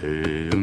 Hey.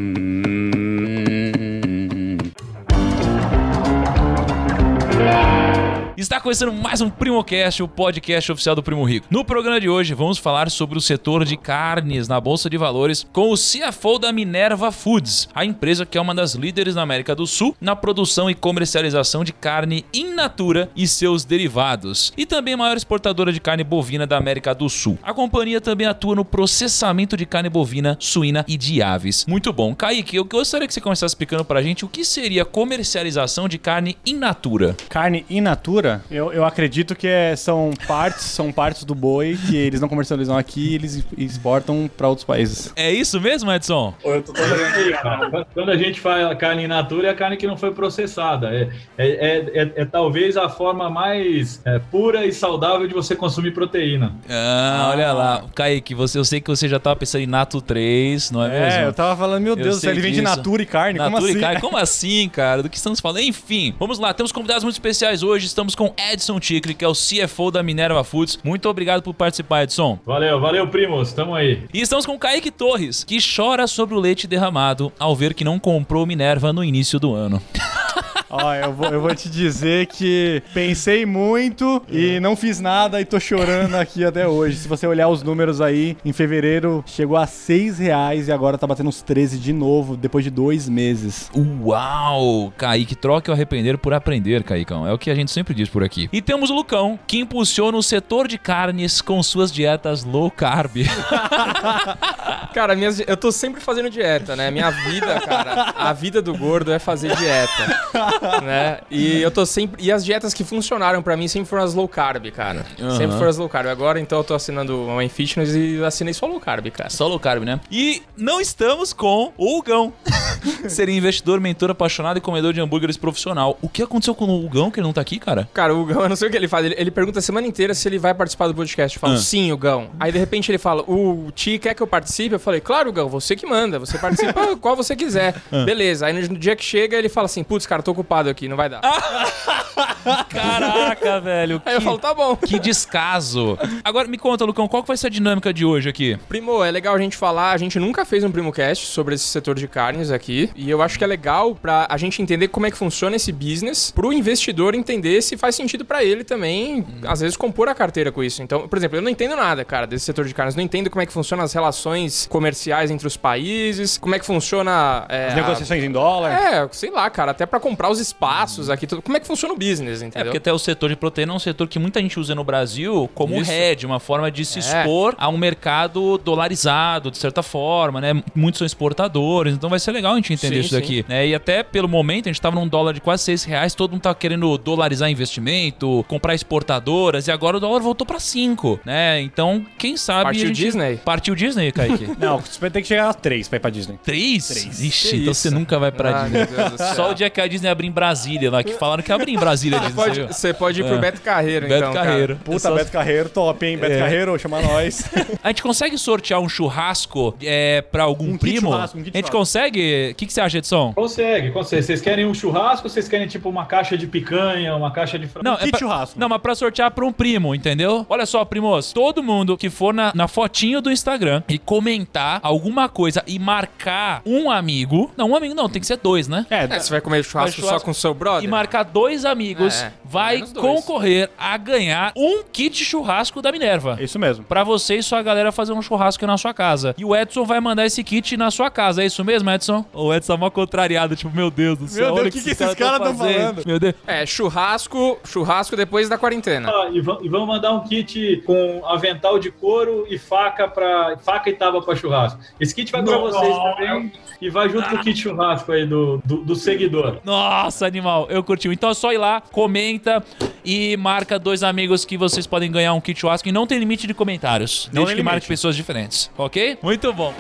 Está começando mais um PrimoCast, o podcast oficial do Primo Rico. No programa de hoje, vamos falar sobre o setor de carnes na Bolsa de Valores com o CFO da Minerva Foods, a empresa que é uma das líderes na América do Sul na produção e comercialização de carne in natura e seus derivados, e também a maior exportadora de carne bovina da América do Sul. A companhia também atua no processamento de carne bovina, suína e de aves. Muito bom. Kaique, eu gostaria que você começasse explicando pra gente o que seria comercialização de carne in natura. Carne in natura, eu, eu acredito que é- são partes, são partes do boi que eles não comercializam aqui e eles exportam para outros países. É isso mesmo, Edson? Eu tô todo aí, cara. Quando a gente fala carne in natura, é a carne que não foi processada. É, é, é, é- é talvez a forma mais é, pura e saudável de você consumir proteína. Ah, olha lá. Kaique, você, eu sei que você já tava pensando em Nato 3, não é, mesmo? É, eu tava falando, meu Eu Deus, ele vende natura e carne, como Natura assim? e carne. Como assim, cara? Do que estamos falando? Enfim, vamos lá. Temos convidados muito especiais hoje. Estamos com Edson Ticri, que é o CFO da Minerva Foods. Muito obrigado por participar, Edson. Valeu, valeu, primos. Tamo aí. E estamos com o Kaique Torres, que chora sobre o leite derramado ao ver que não comprou Minerva no início do ano. Ó, eu vou, eu vou te dizer que pensei muito e não fiz nada e tô chorando aqui até hoje. Se você olhar os números aí, em fevereiro chegou a 6 reais e agora tá batendo uns 13 de novo, depois de dois meses. Uau! Kaique, troque o arrepender por aprender, Caicão. É o que a gente sempre diz por aqui. E temos o Lucão, que impulsiona o setor de carnes com suas dietas low carb. Cara, minhas, eu tô sempre fazendo dieta, né? Minha vida, cara, a vida do gordo é fazer dieta, né? E eu tô sempre e as dietas que funcionaram pra mim sempre foram as low carb, cara. Aham. Sempre foram as low carb. Agora então eu tô assinando uma Fitness e assinei só low carb, cara. Só low carb, né? E não estamos com o Hugão. Seria investidor, mentor, apaixonado e comedor de hambúrgueres profissional. O que aconteceu com o Hugão que ele não tá aqui, cara? Cara, o Gão, eu não sei o que ele faz. Ele, ele pergunta a semana inteira se ele vai participar do podcast. Eu falo, Ah. sim, o Gão. Aí de repente ele fala, o Ti quer que eu participe? Eu falei, claro, Gão, você que manda. Você participa qual você quiser. Beleza. Aí no dia que chega, ele fala assim, putz, cara, tô ocupado aqui, não vai dar. Caraca, velho. Aí eu falo, tá bom. Que descaso. Agora me conta, Lucão, qual que vai ser a dinâmica de hoje aqui? Primo, é legal a gente falar, a gente nunca fez um PrimoCast sobre esse setor de carnes aqui, e eu acho que é legal pra a gente entender como é que funciona esse business, pro investidor entender se faz sentido pra ele também, às vezes, compor a carteira com isso. Então, por exemplo, eu não entendo nada, cara, desse setor de carnes, não entendo como é que funcionam as relações comerciais entre os países, como é que funciona... é, As a- negociações em dólar. É, sei lá, cara, até pra comprar os espaços aqui, tudo. como é que funciona o business, É, entendeu? porque até o setor de proteína é um setor que muita gente usa no Brasil como Isso. hedge, uma forma de se É. expor a um mercado dolarizado, de certa forma, né? Muitos são exportadores, então vai ser legal a gente entender Sim, isso sim. daqui. Né? E até pelo momento, a gente tava num dólar de quase 6 reais, todo mundo tá querendo dolarizar investimento, comprar exportadoras, e agora o dólar voltou pra 5, né? Então, quem sabe. Partiu a gente... Disney? Partiu Disney, Kaique. Não, você vai ter que chegar a 3 pra ir pra Disney. 3? Três. Ixi, Que então isso? você nunca vai pra Ai, Disney. Só o dia que a Disney abrir em Brasília lá, que falaram que ia abrir em Brasília Disney. Pode- você? Você pode ir pro É. Beto Carreiro, Beto então, cara. Carreiro. Puta, Só- Beto Carreiro, top, hein? Beto É. Carreiro, chama nós. A gente consegue sortear um churrasco é, pra algum Um kit primo? churrasco, um kit a gente churrasco. consegue? O que, que você acha, Edson? Consegue, consegue. Vocês querem um churrasco ou vocês querem tipo uma caixa de picanha, uma caixa de frango? Não, kit pra- churrasco. Não, mas pra sortear pra um primo, entendeu? Olha só, primos, todo mundo que for na, na fotinho do Instagram e comentar alguma coisa e marcar um amigo. Não, um amigo não, tem que ser dois, né? É, É, você vai comer churrasco, churrasco só com o seu brother? E marcar dois amigos É, vai menos dois. concorrer a ganhar um kit churrasco da Minerva. isso mesmo. Pra você e sua galera fazer um churrasco na sua casa. E o Edson vai mandar esse kit na sua casa, é isso mesmo, Edson? O Edson tá mó contrariado, tipo, meu Deus do céu. Deus, olha o que que esses esses caras tão fazendo. falando? Meu Deus. É, churrasco, churrasco depois da quarentena. Ah, e, e vamos mandar um kit com avental de couro e faca para faca e tábua para churrasco. Esse kit vai para vocês também e vai junto com o kit churrasco aí do, do, do seguidor. Nossa, animal, eu curti. Então é só ir lá, comenta e marca dois amigos que vocês podem ganhar um kit churrasco e não tem limite de comentários. Não desde que marque pessoas diferentes, ok? Muito bom.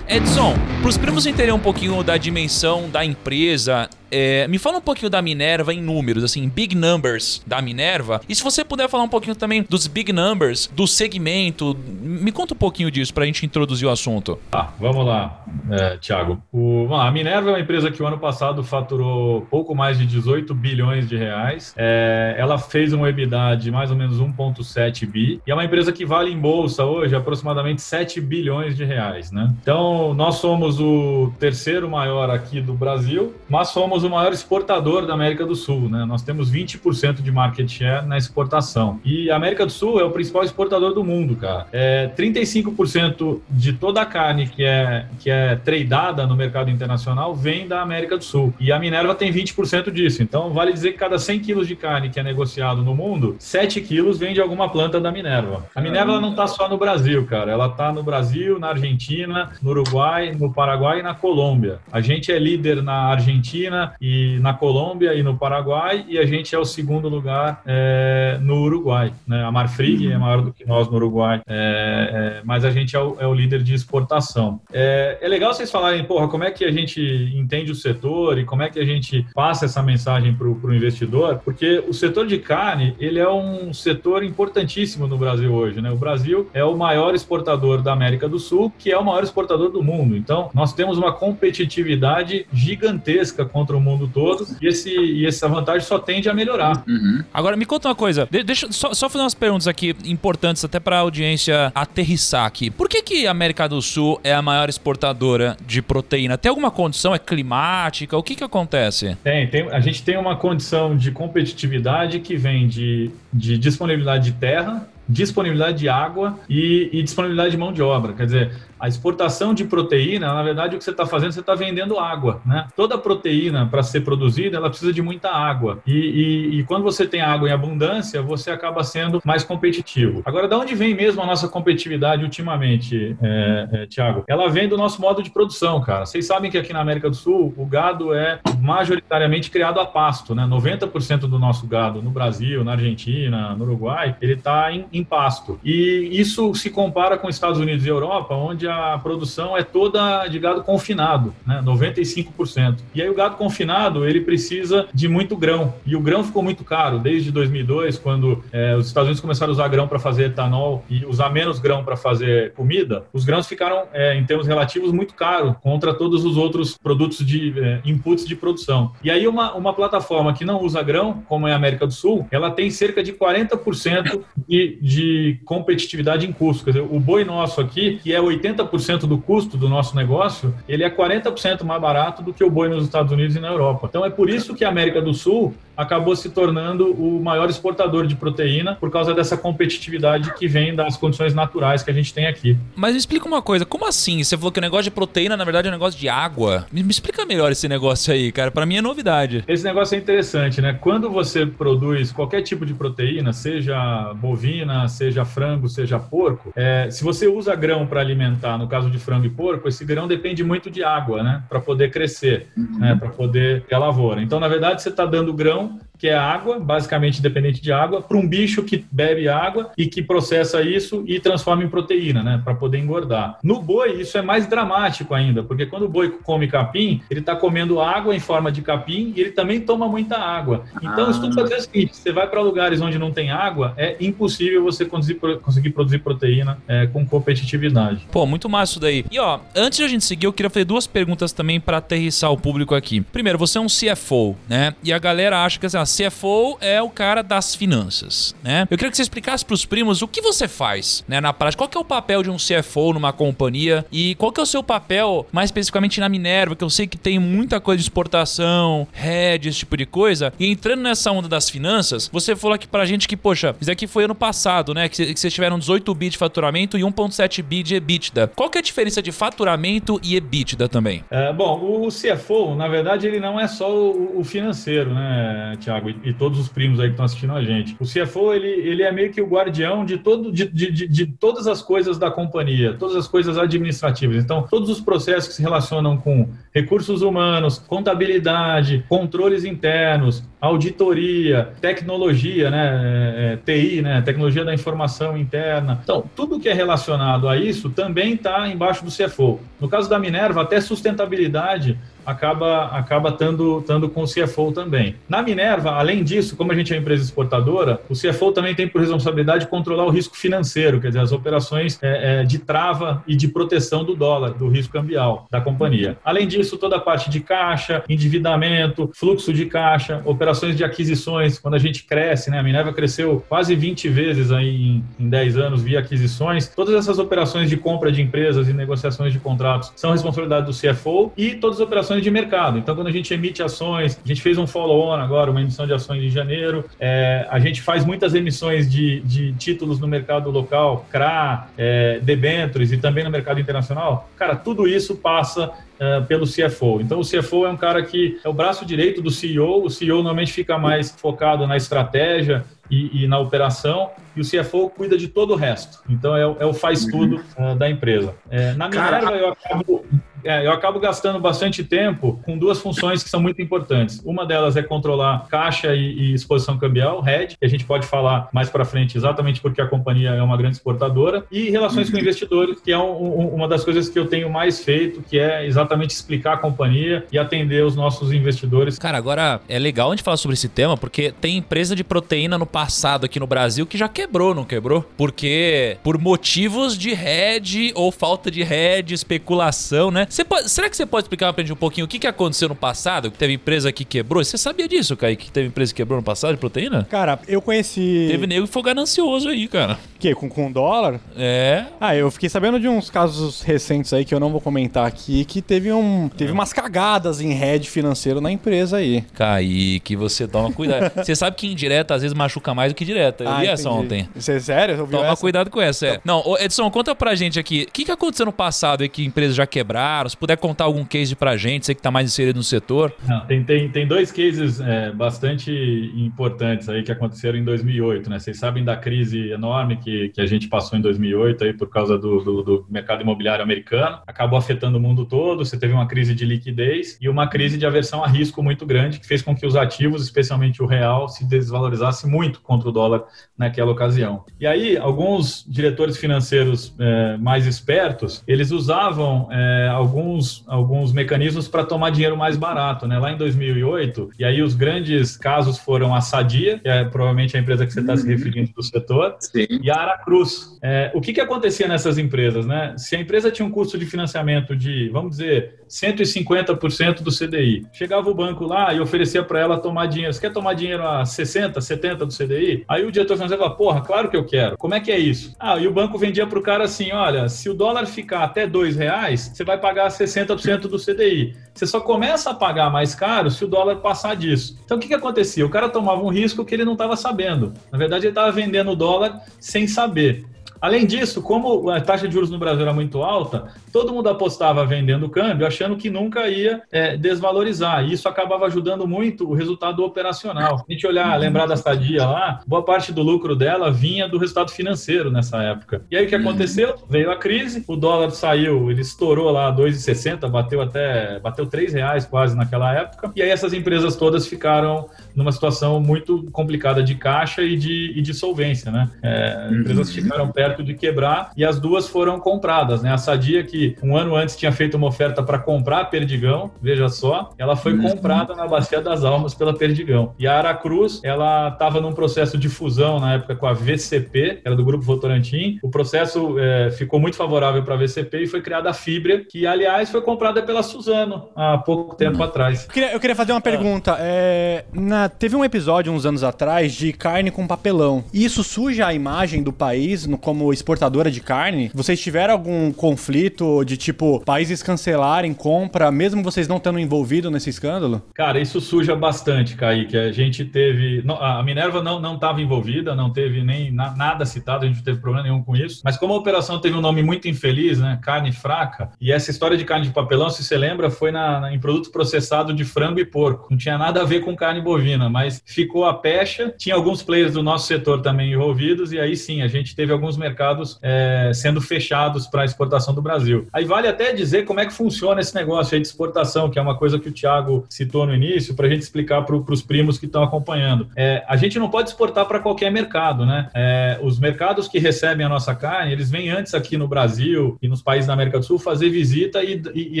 Edson, para os primos entenderem um pouquinho da dimensão da empresa é, me fala um pouquinho da Minerva em números, assim, big numbers da Minerva. E se você puder falar um pouquinho também dos big numbers, do segmento, me conta um pouquinho disso pra gente introduzir o assunto. Tá, vamos lá, é, Thiago. O, vamos lá, a Minerva é uma empresa que o ano passado faturou pouco mais de 18 bilhões de reais. É, ela fez um EBITDA de mais ou menos 1,7 bi e é uma empresa que vale em bolsa hoje aproximadamente 7 bilhões de reais, né? Então, nós somos o terceiro maior aqui do Brasil, mas somos o maior exportador da América do Sul, né? Nós temos 20% de market share na exportação. E a América do Sul é o principal exportador do mundo, cara. É 35% de toda a carne que é, que é tradeada no mercado internacional vem da América do Sul. E a Minerva tem 20% disso. Então, vale dizer que cada 100 quilos de carne que é negociado no mundo, 7 quilos vem de alguma planta da Minerva. A Minerva não está só no Brasil, cara. Ela está no Brasil, na Argentina, no Uruguai, no Paraguai e na Colômbia. A gente é líder na Argentina e na Colômbia e no Paraguai e a gente é o segundo lugar é, no Uruguai. Né? A Marfrig é maior do que nós no Uruguai, é, é, mas a gente é o, é o líder de exportação. É, é, legal vocês falarem, porra, como é que a gente entende o setor e como é que a gente passa essa mensagem para o investidor, porque o setor de carne, ele é um setor importantíssimo no Brasil hoje, né? O Brasil é o maior exportador da América do Sul, que é o maior exportador do mundo. Então, nós temos uma competitividade gigantesca contra o mundo todo e, esse, e essa vantagem só tende a melhorar. Uhum. Agora, me conta uma coisa, de, deixa só, só fazer umas perguntas aqui importantes até para a audiência aterrissar aqui. Por que, que a América do Sul é a maior exportadora de proteína? Tem alguma condição? É climática? O que, que acontece? Tem, tem, a gente tem uma condição de competitividade que vem de, de disponibilidade de terra, disponibilidade de água e, e, disponibilidade de mão de obra. Quer dizer, a exportação de proteína, na verdade, o que você está fazendo, você está vendendo água. Né? Toda proteína, para ser produzida, ela precisa de muita água. E, e, e, quando você tem água em abundância, você acaba sendo mais competitivo. Agora, de onde vem mesmo a nossa competitividade ultimamente, é, é, Tiago? Ela vem do nosso modo de produção, cara. Vocês sabem que aqui na América do Sul, o gado é majoritariamente criado a pasto. Né? 90% do nosso gado no Brasil, na Argentina, no Uruguai, ele está em, em pasto. E isso se compara com Estados Unidos e Europa, onde a produção é toda de gado confinado, né? 95%. E aí o gado confinado, ele precisa de muito grão. E o grão ficou muito caro desde 2002, quando é, os Estados Unidos começaram a usar grão para fazer etanol e usar menos grão para fazer comida. Os grãos ficaram, é, em termos relativos, muito caros contra todos os outros produtos de é, inputs de produção. E aí uma, uma plataforma que não usa grão, como é a América do Sul, ela tem cerca de 40% de, de competitividade em custo. Quer dizer, o boi nosso aqui, que é 80 30% do custo do nosso negócio, ele é 40% mais barato do que o boi nos Estados Unidos e na Europa. Então é por isso que a América do Sul acabou se tornando o maior exportador de proteína por causa dessa competitividade que vem das condições naturais que a gente tem aqui. Mas me explica uma coisa, como assim? Você falou que o negócio de proteína, na verdade, é um negócio de água. Me, me explica melhor esse negócio aí, cara. Para mim é novidade. Esse negócio é interessante, né? Quando você produz qualquer tipo de proteína, seja bovina, seja frango, seja porco, é, se você usa grão para alimentar, no caso de frango e porco, esse grão depende muito de água, né? Para poder crescer, uhum. né? Para poder ter a lavoura. Então, na verdade, você está dando grão então, que é água, basicamente dependente de água, para um bicho que bebe água e que processa isso e transforma em proteína, né, para poder engordar. No boi, isso é mais dramático ainda, porque quando o boi come capim, ele está comendo água em forma de capim e ele também toma muita água. Então, ah. isso tudo o seguinte: você vai para lugares onde não tem água, é impossível você conseguir produzir proteína é, com competitividade. Pô, muito massa isso daí. E ó, antes de a gente seguir, eu queria fazer duas perguntas também para aterrissar o público aqui. Primeiro, você é um CFO, né? E a galera acha que assim, CFO é o cara das finanças, né? Eu queria que você explicasse para os primos o que você faz, né, na prática. Qual que é o papel de um CFO numa companhia e qual que é o seu papel mais especificamente na Minerva, que eu sei que tem muita coisa de exportação, hedge, esse tipo de coisa. E entrando nessa onda das finanças, você falou aqui pra gente que, poxa, isso aqui foi ano passado, né, que, vocês tiveram 18 bi de faturamento e 1.7 bi de EBITDA. Qual que é a diferença de faturamento e EBITDA também? É, bom, o CFO, na verdade, ele não é só o, o financeiro, né, Tiago? Thiago, e, e, todos os primos aí que estão assistindo a gente. O CFO, ele, ele é meio que o guardião de, todo, de, de, de, todas as coisas da companhia, todas as coisas administrativas. Então, todos os processos que se relacionam com recursos humanos, contabilidade, controles internos, auditoria, tecnologia, né, é, é TI, né, tecnologia da informação interna. Então, tudo que é relacionado a isso também está embaixo do CFO. No caso da Minerva, até sustentabilidade acaba, acaba tando, tando com o CFO também. Na Minerva, além disso, como a gente é uma empresa exportadora, o CFO também tem por responsabilidade controlar o risco financeiro, quer dizer, as operações é, é, de trava e de proteção do dólar, do risco cambial da companhia. Além disso, toda a parte de caixa, endividamento, fluxo de caixa, operações de aquisições, quando a gente cresce, né? A Minerva cresceu quase 20 vezes aí em, em 10 anos via aquisições. Todas essas operações de compra de empresas e negociações de contratos são responsabilidade do CFO e todas as operações ações de mercado. Então, quando a gente emite ações, a gente fez um follow-on agora, uma emissão de ações em janeiro, é, a gente faz muitas emissões de, de títulos no mercado local, CRA, é, debentures e também no mercado internacional. Cara, tudo isso passa Uh, pelo CFO. Então, o CFO é um cara que é o braço direito do CEO. O CEO normalmente fica mais focado na estratégia e, e na operação, e o CFO cuida de todo o resto. Então, é, é o faz-tudo uh, da empresa. É, na Minerva, cara... eu acabo é, eu acabo gastando bastante tempo com duas funções que são muito importantes. Uma delas é controlar caixa e, e exposição cambial, RED, que a gente pode falar mais para frente exatamente porque a companhia é uma grande exportadora, e relações com uhum. investidores, que é um, um, uma das coisas que eu tenho mais feito, que é exatamente explicar a companhia e atender os nossos investidores. Cara, agora é legal a gente falar sobre esse tema, porque tem empresa de proteína no passado aqui no Brasil que já quebrou, não quebrou? Porque por motivos de RED ou falta de RED, especulação, né? Pode, será que você pode explicar pra gente um pouquinho o que, que aconteceu no passado? Que teve empresa que quebrou? Você sabia disso, Kaique? Que teve empresa que quebrou no passado de proteína? Cara, eu conheci. Teve nego que foi ganancioso aí, cara. Que? Com, com dólar? É. Ah, eu fiquei sabendo de uns casos recentes aí que eu não vou comentar aqui, que teve um. Teve umas cagadas em head financeiro na empresa aí. Kaique, você toma cuidado. você sabe que indireta às vezes machuca mais do que direta. Eu ah, vi essa ontem. Você é sério? Toma essa? cuidado com essa. É. Não, Edson, conta pra gente aqui. O que, que aconteceu no passado aí que empresas já quebraram? Se puder contar algum case pra gente, você que tá mais inserido no setor. Não, tem, tem, tem dois cases é, bastante importantes aí que aconteceram em 2008, né? Vocês sabem da crise enorme que, que a gente passou em 2008 aí por causa do, do, do mercado imobiliário americano. Acabou afetando o mundo todo, você teve uma crise de liquidez e uma crise de aversão a risco muito grande que fez com que os ativos, especialmente o real, se desvalorizasse muito contra o dólar naquela ocasião. E aí, alguns diretores financeiros é, mais espertos, eles usavam é, alguns alguns, mecanismos para tomar dinheiro mais barato, né? Lá em 2008, e aí os grandes casos foram a Sadia, que é provavelmente a empresa que você está uhum. se referindo do setor, Sim. e a Aracruz. É, o que, que acontecia nessas empresas, né? Se a empresa tinha um custo de financiamento de, vamos dizer, 150% do CDI, chegava o banco lá e oferecia para ela tomar dinheiro. Você quer tomar dinheiro a 60, 70 do CDI? Aí o diretor financeiro falava, porra, claro que eu quero. Como é que é isso? Ah, e o banco vendia para o cara assim, olha, se o dólar ficar até dois reais, você vai pagar 60 60% do CDI. Você só começa a pagar mais caro se o dólar passar disso. Então o que, que acontecia? O cara tomava um risco que ele não estava sabendo. Na verdade, ele estava vendendo o dólar sem saber. Além disso, como a taxa de juros no Brasil era muito alta, todo mundo apostava vendendo o câmbio, achando que nunca ia é, desvalorizar. E isso acabava ajudando muito o resultado operacional. Se a gente olhar, lembrar da estadia lá, boa parte do lucro dela vinha do resultado financeiro nessa época. E aí o que aconteceu? Veio a crise, o dólar saiu, ele estourou lá 2,60, bateu até bateu 3 reais quase naquela época. E aí essas empresas todas ficaram numa situação muito complicada de caixa e de, e de solvência, né? É, empresas ficaram perto perto de quebrar e as duas foram compradas, né? A Sadia, que um ano antes tinha feito uma oferta para comprar a Perdigão, veja só, ela foi uhum. comprada na Bacia das Almas pela Perdigão. E a Aracruz, ela estava num processo de fusão na época com a VCP, que era do Grupo Votorantim. O processo é, ficou muito favorável para a VCP e foi criada a Fibra, que aliás foi comprada pela Suzano há pouco tempo uhum. atrás. Eu queria, eu queria, fazer uma pergunta. É, na, teve um episódio uns anos atrás de carne com papelão. Isso suja a imagem do país no, como exportadora de carne, vocês tiveram algum conflito de tipo países cancelarem compra, mesmo vocês não estando envolvidos nesse escândalo? Cara, isso suja bastante, Kaique. A gente teve. A Minerva não estava envolvida, não teve nem nada citado, a gente não teve problema nenhum com isso. Mas como a operação teve um nome muito infeliz, né? Carne fraca, e essa história de carne de papelão, se você lembra, foi na, na, em produto processado de frango e porco. Não tinha nada a ver com carne bovina, mas ficou a pecha. Tinha alguns players do nosso setor também envolvidos, e aí sim, a gente teve alguns mercados é, sendo fechados para exportação do Brasil. Aí vale até dizer como é que funciona esse negócio aí de exportação, que é uma coisa que o Thiago citou no início, para a gente explicar para os primos que estão acompanhando. É, a gente não pode exportar para qualquer mercado, né? É, os mercados que recebem a nossa carne, eles vêm antes aqui no Brasil e nos países da América do Sul fazer visita e, e, e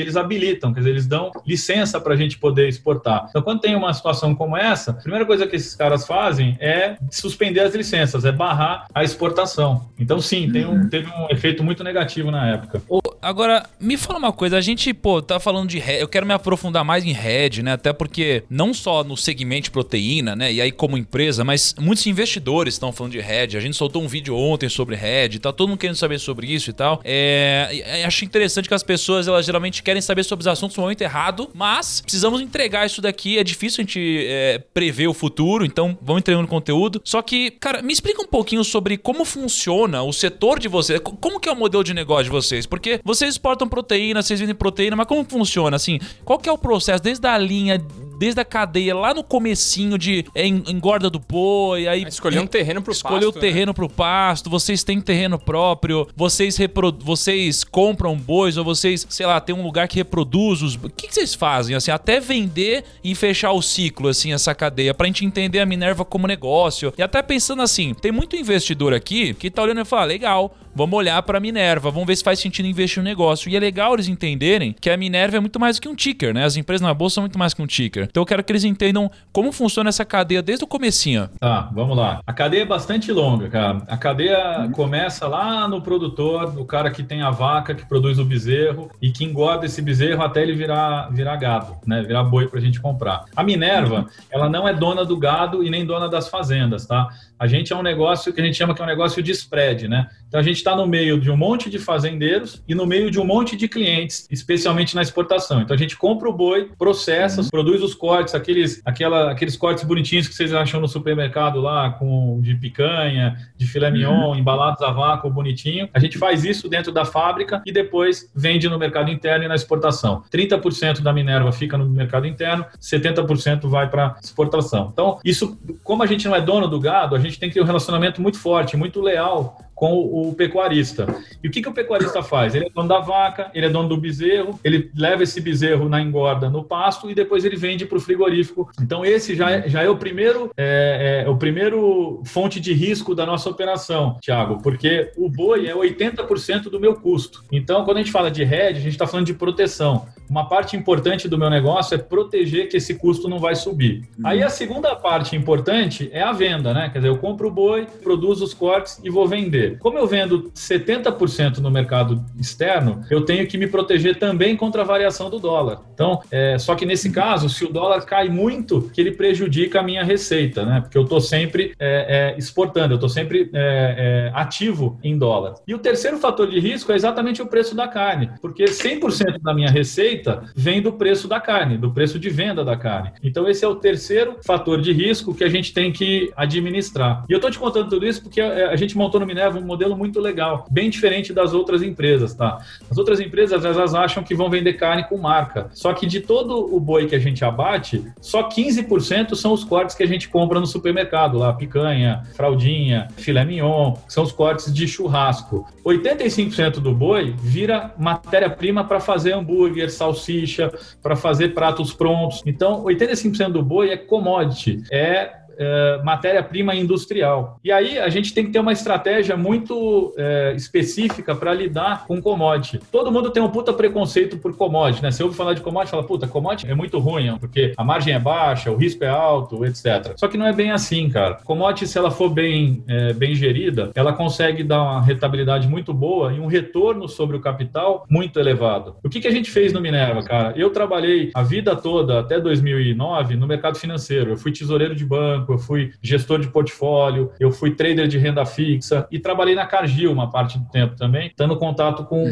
eles habilitam, quer dizer, eles dão licença para a gente poder exportar. Então, quando tem uma situação como essa, a primeira coisa que esses caras fazem é suspender as licenças, é barrar a exportação. Então, sim, tem um, teve um efeito muito negativo na época. Agora, me fala uma coisa, a gente, pô, tá falando de head, eu quero me aprofundar mais em head, né? Até porque não só no segmento de proteína, né? E aí como empresa, mas muitos investidores estão falando de head. A gente soltou um vídeo ontem sobre head, tá todo mundo querendo saber sobre isso e tal. É, acho interessante que as pessoas, elas geralmente querem saber sobre os assuntos no momento errado, mas precisamos entregar isso daqui. É difícil a gente é, prever o futuro, então vamos entregando conteúdo. Só que, cara, me explica um pouquinho sobre como funciona o setor de vocês. Como que é o modelo de negócio de vocês? Porque vocês exportam proteína, vocês vendem proteína, mas como funciona? Assim, qual que é o processo desde a linha desde a cadeia lá no comecinho de é, engorda do boi, aí escolher um terreno pro escolher pasto, o terreno né? pro pasto, vocês têm terreno próprio, vocês repro vocês compram bois ou vocês, sei lá, tem um lugar que reproduz os, o que, que vocês fazem assim, até vender e fechar o ciclo assim essa cadeia pra gente entender a Minerva como negócio. E até pensando assim, tem muito investidor aqui que tá olhando e fala, legal, Vamos olhar para a Minerva, vamos ver se faz sentido investir no negócio. E é legal eles entenderem que a Minerva é muito mais do que um ticker, né? As empresas na bolsa são muito mais que um ticker. Então eu quero que eles entendam como funciona essa cadeia desde o comecinho. Tá, vamos lá. A cadeia é bastante longa, cara. A cadeia começa lá no produtor, no cara que tem a vaca, que produz o bezerro e que engorda esse bezerro até ele virar, virar gado, né? Virar boi para a gente comprar. A Minerva, ela não é dona do gado e nem dona das fazendas, tá? A gente é um negócio que a gente chama que é um negócio de spread, né? Então a gente está no meio de um monte de fazendeiros e no meio de um monte de clientes, especialmente na exportação. Então a gente compra o boi, processa, uhum. produz os cortes, aqueles, aquela, aqueles cortes bonitinhos que vocês acham no supermercado lá, com de picanha, de filé mignon, uhum. embalados a vácuo, bonitinho. A gente faz isso dentro da fábrica e depois vende no mercado interno e na exportação. 30% da Minerva fica no mercado interno, 70% vai para exportação. Então, isso, como a gente não é dono do gado, a gente gente tem que ter um relacionamento muito forte, muito leal com o pecuarista. E o que, que o pecuarista faz? Ele é dono da vaca, ele é dono do bezerro, ele leva esse bezerro na engorda no pasto e depois ele vende para o frigorífico. Então esse já é, já é o primeiro é, é, o primeiro fonte de risco da nossa operação, Thiago, porque o boi é 80% do meu custo. Então quando a gente fala de hedge, a gente está falando de proteção. Uma parte importante do meu negócio é proteger que esse custo não vai subir. Uhum. Aí a segunda parte importante é a venda, né? Quer dizer, eu compro o boi, produzo os cortes e vou vender. Como eu vendo 70% no mercado externo, eu tenho que me proteger também contra a variação do dólar. Então, é, só que nesse caso, se o dólar cai muito, que ele prejudica a minha receita, né? Porque eu estou sempre é, é, exportando, eu estou sempre é, é, ativo em dólar. E o terceiro fator de risco é exatamente o preço da carne, porque 100% da minha receita vem do preço da carne, do preço de venda da carne. Então, esse é o terceiro fator de risco que a gente tem que administrar. E eu estou te contando tudo isso porque a, a gente montou no Minerva um modelo muito legal, bem diferente das outras empresas, tá? As outras empresas, elas acham que vão vender carne com marca. Só que de todo o boi que a gente abate, só 15% são os cortes que a gente compra no supermercado, lá, picanha, fraldinha, filé mignon, são os cortes de churrasco. 85% do boi vira matéria-prima para fazer hambúrguer, salsicha, para fazer pratos prontos. Então, 85% do boi é commodity, é é, matéria-prima industrial. E aí a gente tem que ter uma estratégia muito é, específica para lidar com commodity. Todo mundo tem um puta preconceito por commodity, né? Você ouve falar de commodity, fala, puta, commodity é muito ruim, porque a margem é baixa, o risco é alto, etc. Só que não é bem assim, cara. Commodity, se ela for bem, é, bem gerida, ela consegue dar uma rentabilidade muito boa e um retorno sobre o capital muito elevado. O que, que a gente fez no Minerva, cara? Eu trabalhei a vida toda, até 2009, no mercado financeiro. Eu fui tesoureiro de banco, banco, eu fui gestor de portfólio, eu fui trader de renda fixa e trabalhei na Cargill uma parte do tempo também, tendo contato com,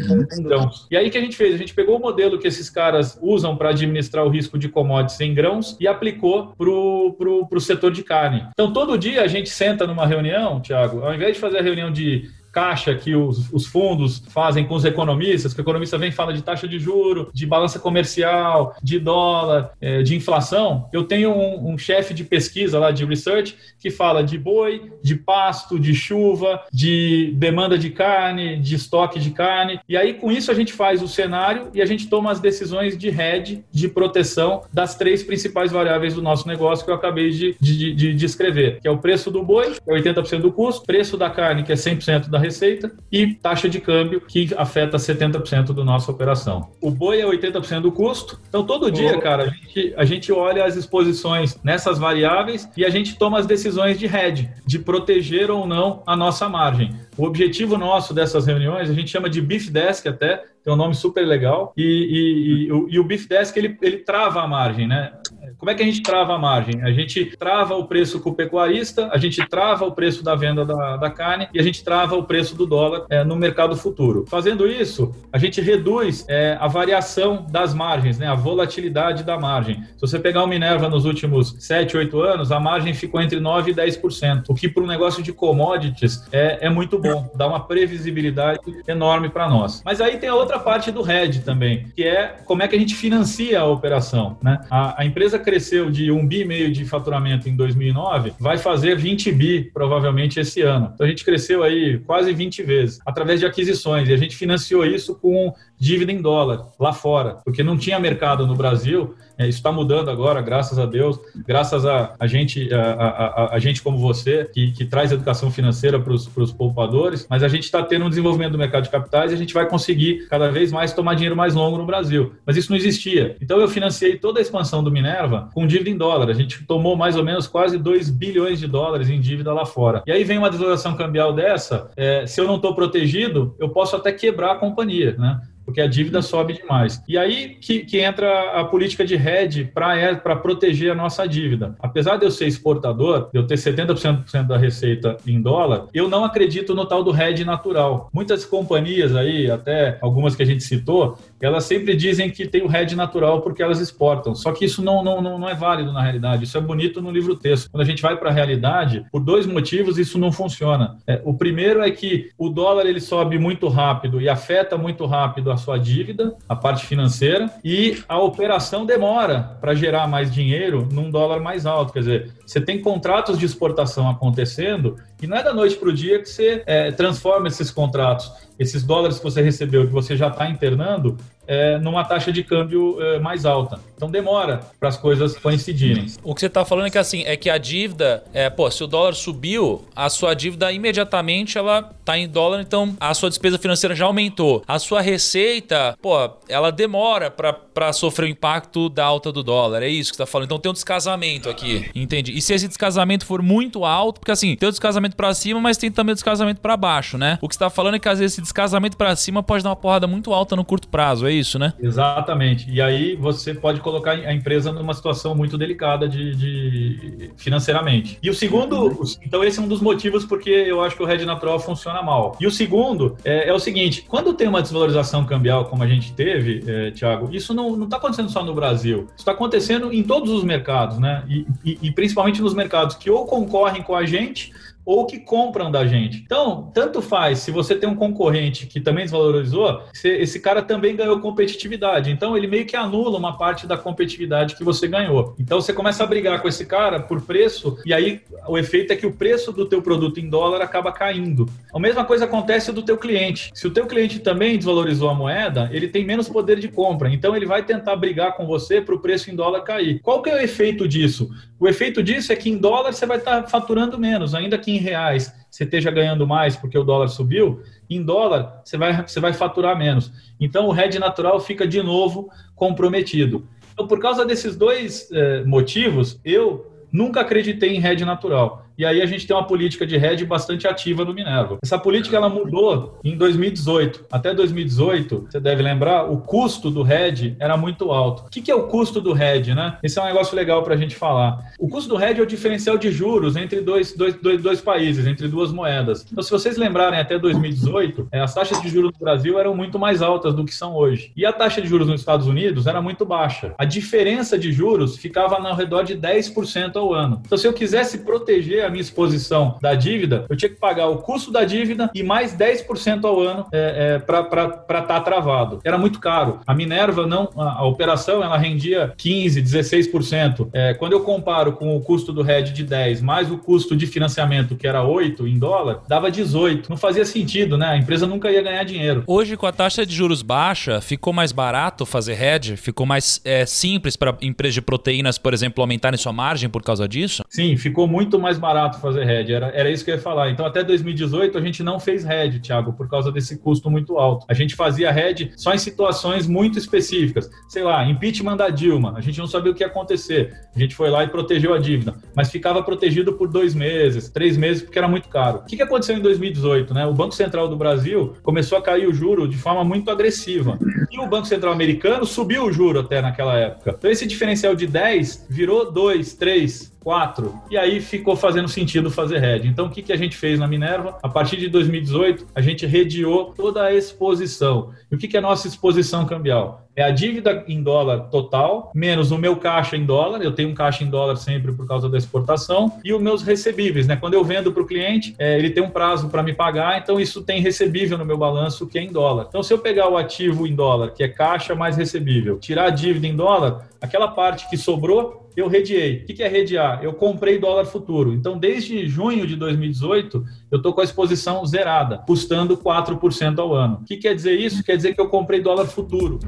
grãos. E aí que a gente fez? A gente pegou o modelo que esses caras usam para administrar o risco de commodities em grãos e aplicou para o setor de carne. Então, todo dia a gente senta numa reunião, Thiago, ao invés de fazer a reunião de caixa que os, os fundos fazem com os economistas, que o economista vem e fala de taxa de juro, de balança comercial, de dólar, é, de inflação, eu tenho um, um chefe de pesquisa lá de research que fala de boi, de pasto, de chuva, de demanda de carne, de estoque de carne. E aí, com isso, a gente faz o cenário e a gente toma as decisões de hedge, de proteção das três principais variáveis do nosso negócio que eu acabei de, de, de descrever, que é o preço do boi, que é 80% do custo, preço da carne, que é 100% da receita, e taxa de câmbio, que afeta 70% da nossa operação. O boi é 80% do custo, então todo dia, cara, a gente, a gente olha as exposições nessas variáveis e a gente toma as decisões de hedge, de proteger ou não a nossa margem. O objetivo nosso dessas reuniões, a gente chama de Beef Desk até, tem um nome super legal, e, e, e, o, e o Beef Desk ele, ele trava a margem, né? Como é que a gente trava a margem? A gente trava o preço com o pecuarista, a gente trava o preço da venda da, da carne e a gente trava o preço do dólar é, no mercado futuro. Fazendo isso, a gente reduz é, a variação das margens, né, a volatilidade da margem. Se você pegar o Minerva nos últimos 7, 8 anos, a margem ficou entre 9% e 10%, o que para um negócio de commodities é, é muito bom, dá uma previsibilidade enorme para nós. Mas aí tem a outra parte do hedge também, que é como é que a gente financia a operação. Né? A, a empresa cresceu de um bi e meio de faturamento em 2009, vai fazer 20 bi provavelmente esse ano. Então a gente cresceu aí quase 20 vezes através de aquisições e a gente financiou isso com dívida em dólar lá fora, porque não tinha mercado no Brasil é, isso está mudando agora, graças a Deus, graças a, a gente, a, a, a gente como você, que, que traz educação financeira para os poupadores, mas a gente está tendo um desenvolvimento do mercado de capitais e a gente vai conseguir cada vez mais tomar dinheiro mais longo no Brasil. Mas isso não existia. Então eu financiei toda a expansão do Minerva com dívida em dólar. A gente tomou mais ou menos quase 2 bilhões de dólares em dívida lá fora. E aí vem uma desvalorização cambial dessa, é, se eu não estou protegido, eu posso até quebrar a companhia, né? Porque a dívida sobe demais. E aí que, que entra a política de hedge para é, proteger a nossa dívida. Apesar de eu ser exportador, de eu ter 70% da receita em dólar, eu não acredito no tal do hedge natural. Muitas companhias aí, até algumas que a gente citou, elas sempre dizem que tem o hedge natural porque elas exportam. Só que isso não, não, não é válido na realidade. Isso é bonito no livro texto. Quando a gente vai para a realidade, por dois motivos isso não funciona. É, o primeiro é que o dólar ele sobe muito rápido e afeta muito rápido a sua dívida, a parte financeira, e a operação demora para gerar mais dinheiro num dólar mais alto. Quer dizer, você tem contratos de exportação acontecendo e não é da noite para o dia que você é, transforma esses contratos, esses dólares que você recebeu, que você já está internando, é, numa taxa de câmbio é, mais alta. Então demora para as coisas coincidirem. O que você está falando é que assim, é que a dívida, é, pô, se o dólar subiu, a sua dívida imediatamente ela tá em dólar, então a sua despesa financeira já aumentou. A sua receita, pô, ela demora para sofrer o impacto da alta do dólar. É isso que você tá falando. Então tem um descasamento aqui. Entendi. E se esse descasamento for muito alto, porque assim, tem o descasamento para cima, mas tem também o descasamento para baixo, né? O que você tá falando é que às vezes esse descasamento para cima pode dar uma porrada muito alta no curto prazo, é isso, né? Exatamente. E aí você pode colocar a empresa numa situação muito delicada de, de financeiramente. E o segundo, então esse é um dos motivos porque eu acho que o hedge natural funciona mal. E o segundo é, é o seguinte: quando tem uma desvalorização cambial como a gente teve, é, Thiago, isso não está acontecendo só no Brasil. Isso está acontecendo em todos os mercados, né? E, e, e principalmente nos mercados que ou concorrem com a gente ou que compram da gente. Então, tanto faz, se você tem um concorrente que também desvalorizou, esse cara também ganhou competitividade. Então, ele meio que anula uma parte da competitividade que você ganhou. Então, você começa a brigar com esse cara por preço, e aí o efeito é que o preço do teu produto em dólar acaba caindo. A mesma coisa acontece do teu cliente. Se o teu cliente também desvalorizou a moeda, ele tem menos poder de compra. Então, ele vai tentar brigar com você para o preço em dólar cair. Qual que é o efeito disso? O efeito disso é que em dólar você vai estar faturando menos, ainda que em reais você esteja ganhando mais porque o dólar subiu, em dólar você vai, você vai faturar menos. Então o hedge natural fica de novo comprometido. Então, por causa desses dois eh, motivos, eu nunca acreditei em hedge natural. E aí a gente tem uma política de hedge bastante ativa no Minerva. Essa política ela mudou em 2018. Até 2018, você deve lembrar, o custo do hedge era muito alto. O que é o custo do hedge, né? Esse é um negócio legal para a gente falar. O custo do hedge é o diferencial de juros entre dois, dois, dois, dois países, entre duas moedas. Então, se vocês lembrarem, até 2018, eh, as taxas de juros no Brasil eram muito mais altas do que são hoje. E a taxa de juros nos Estados Unidos era muito baixa. A diferença de juros ficava ao redor de 10% ao ano. Então, se eu quisesse proteger a minha exposição da dívida, eu tinha que pagar o custo da dívida e mais 10% ao ano é, é, para estar tá travado. Era muito caro. A Minerva não, a, a operação ela rendia 15, 16%. É, quando eu comparo com o custo do hedge de 10 mais o custo de financiamento que era 8 em dólar, dava 18. Não fazia sentido, né? A empresa nunca ia ganhar dinheiro. Hoje com a taxa de juros baixa, ficou mais barato fazer hedge? Ficou mais é, simples para empresas de proteínas, por exemplo, aumentarem sua margem por causa disso? Sim, ficou muito mais barato fazer hedge. Era, era isso que eu ia falar. Então, até 2018, a gente não fez hedge, Thiago, por causa desse custo muito alto. A gente fazia hedge só em situações muito específicas. Sei lá, impeachment da Dilma. A gente não sabia o que ia acontecer. A gente foi lá e protegeu a dívida. Mas ficava protegido por dois meses, três meses, porque era muito caro. O que aconteceu em 2018? Né? O Banco Central do Brasil começou a cair o juro de forma muito agressiva. E o Banco Central americano subiu o juro até naquela época. Então, esse diferencial de 10 virou 2, 3, 4. E aí ficou fazendo sentido fazer hedge. Então, o que, que a gente fez na Minerva? A partir de 2018, a gente rediou toda a exposição. E o que, que é a nossa exposição cambial? É a dívida em dólar total, menos o meu caixa em dólar, eu tenho um caixa em dólar sempre por causa da exportação, e os meus recebíveis, né? Quando eu vendo para o cliente, é, ele tem um prazo para me pagar, então isso tem recebível no meu balanço que é em dólar. Então, se eu pegar o ativo em dólar, que é caixa mais recebível, tirar a dívida em dólar, aquela parte que sobrou, eu rediei. O que é rediar? Eu comprei dólar futuro. Então, desde junho de 2018, eu estou com a exposição zerada, custando 4% ao ano. O que quer dizer isso? Quer dizer que eu comprei dólar futuro.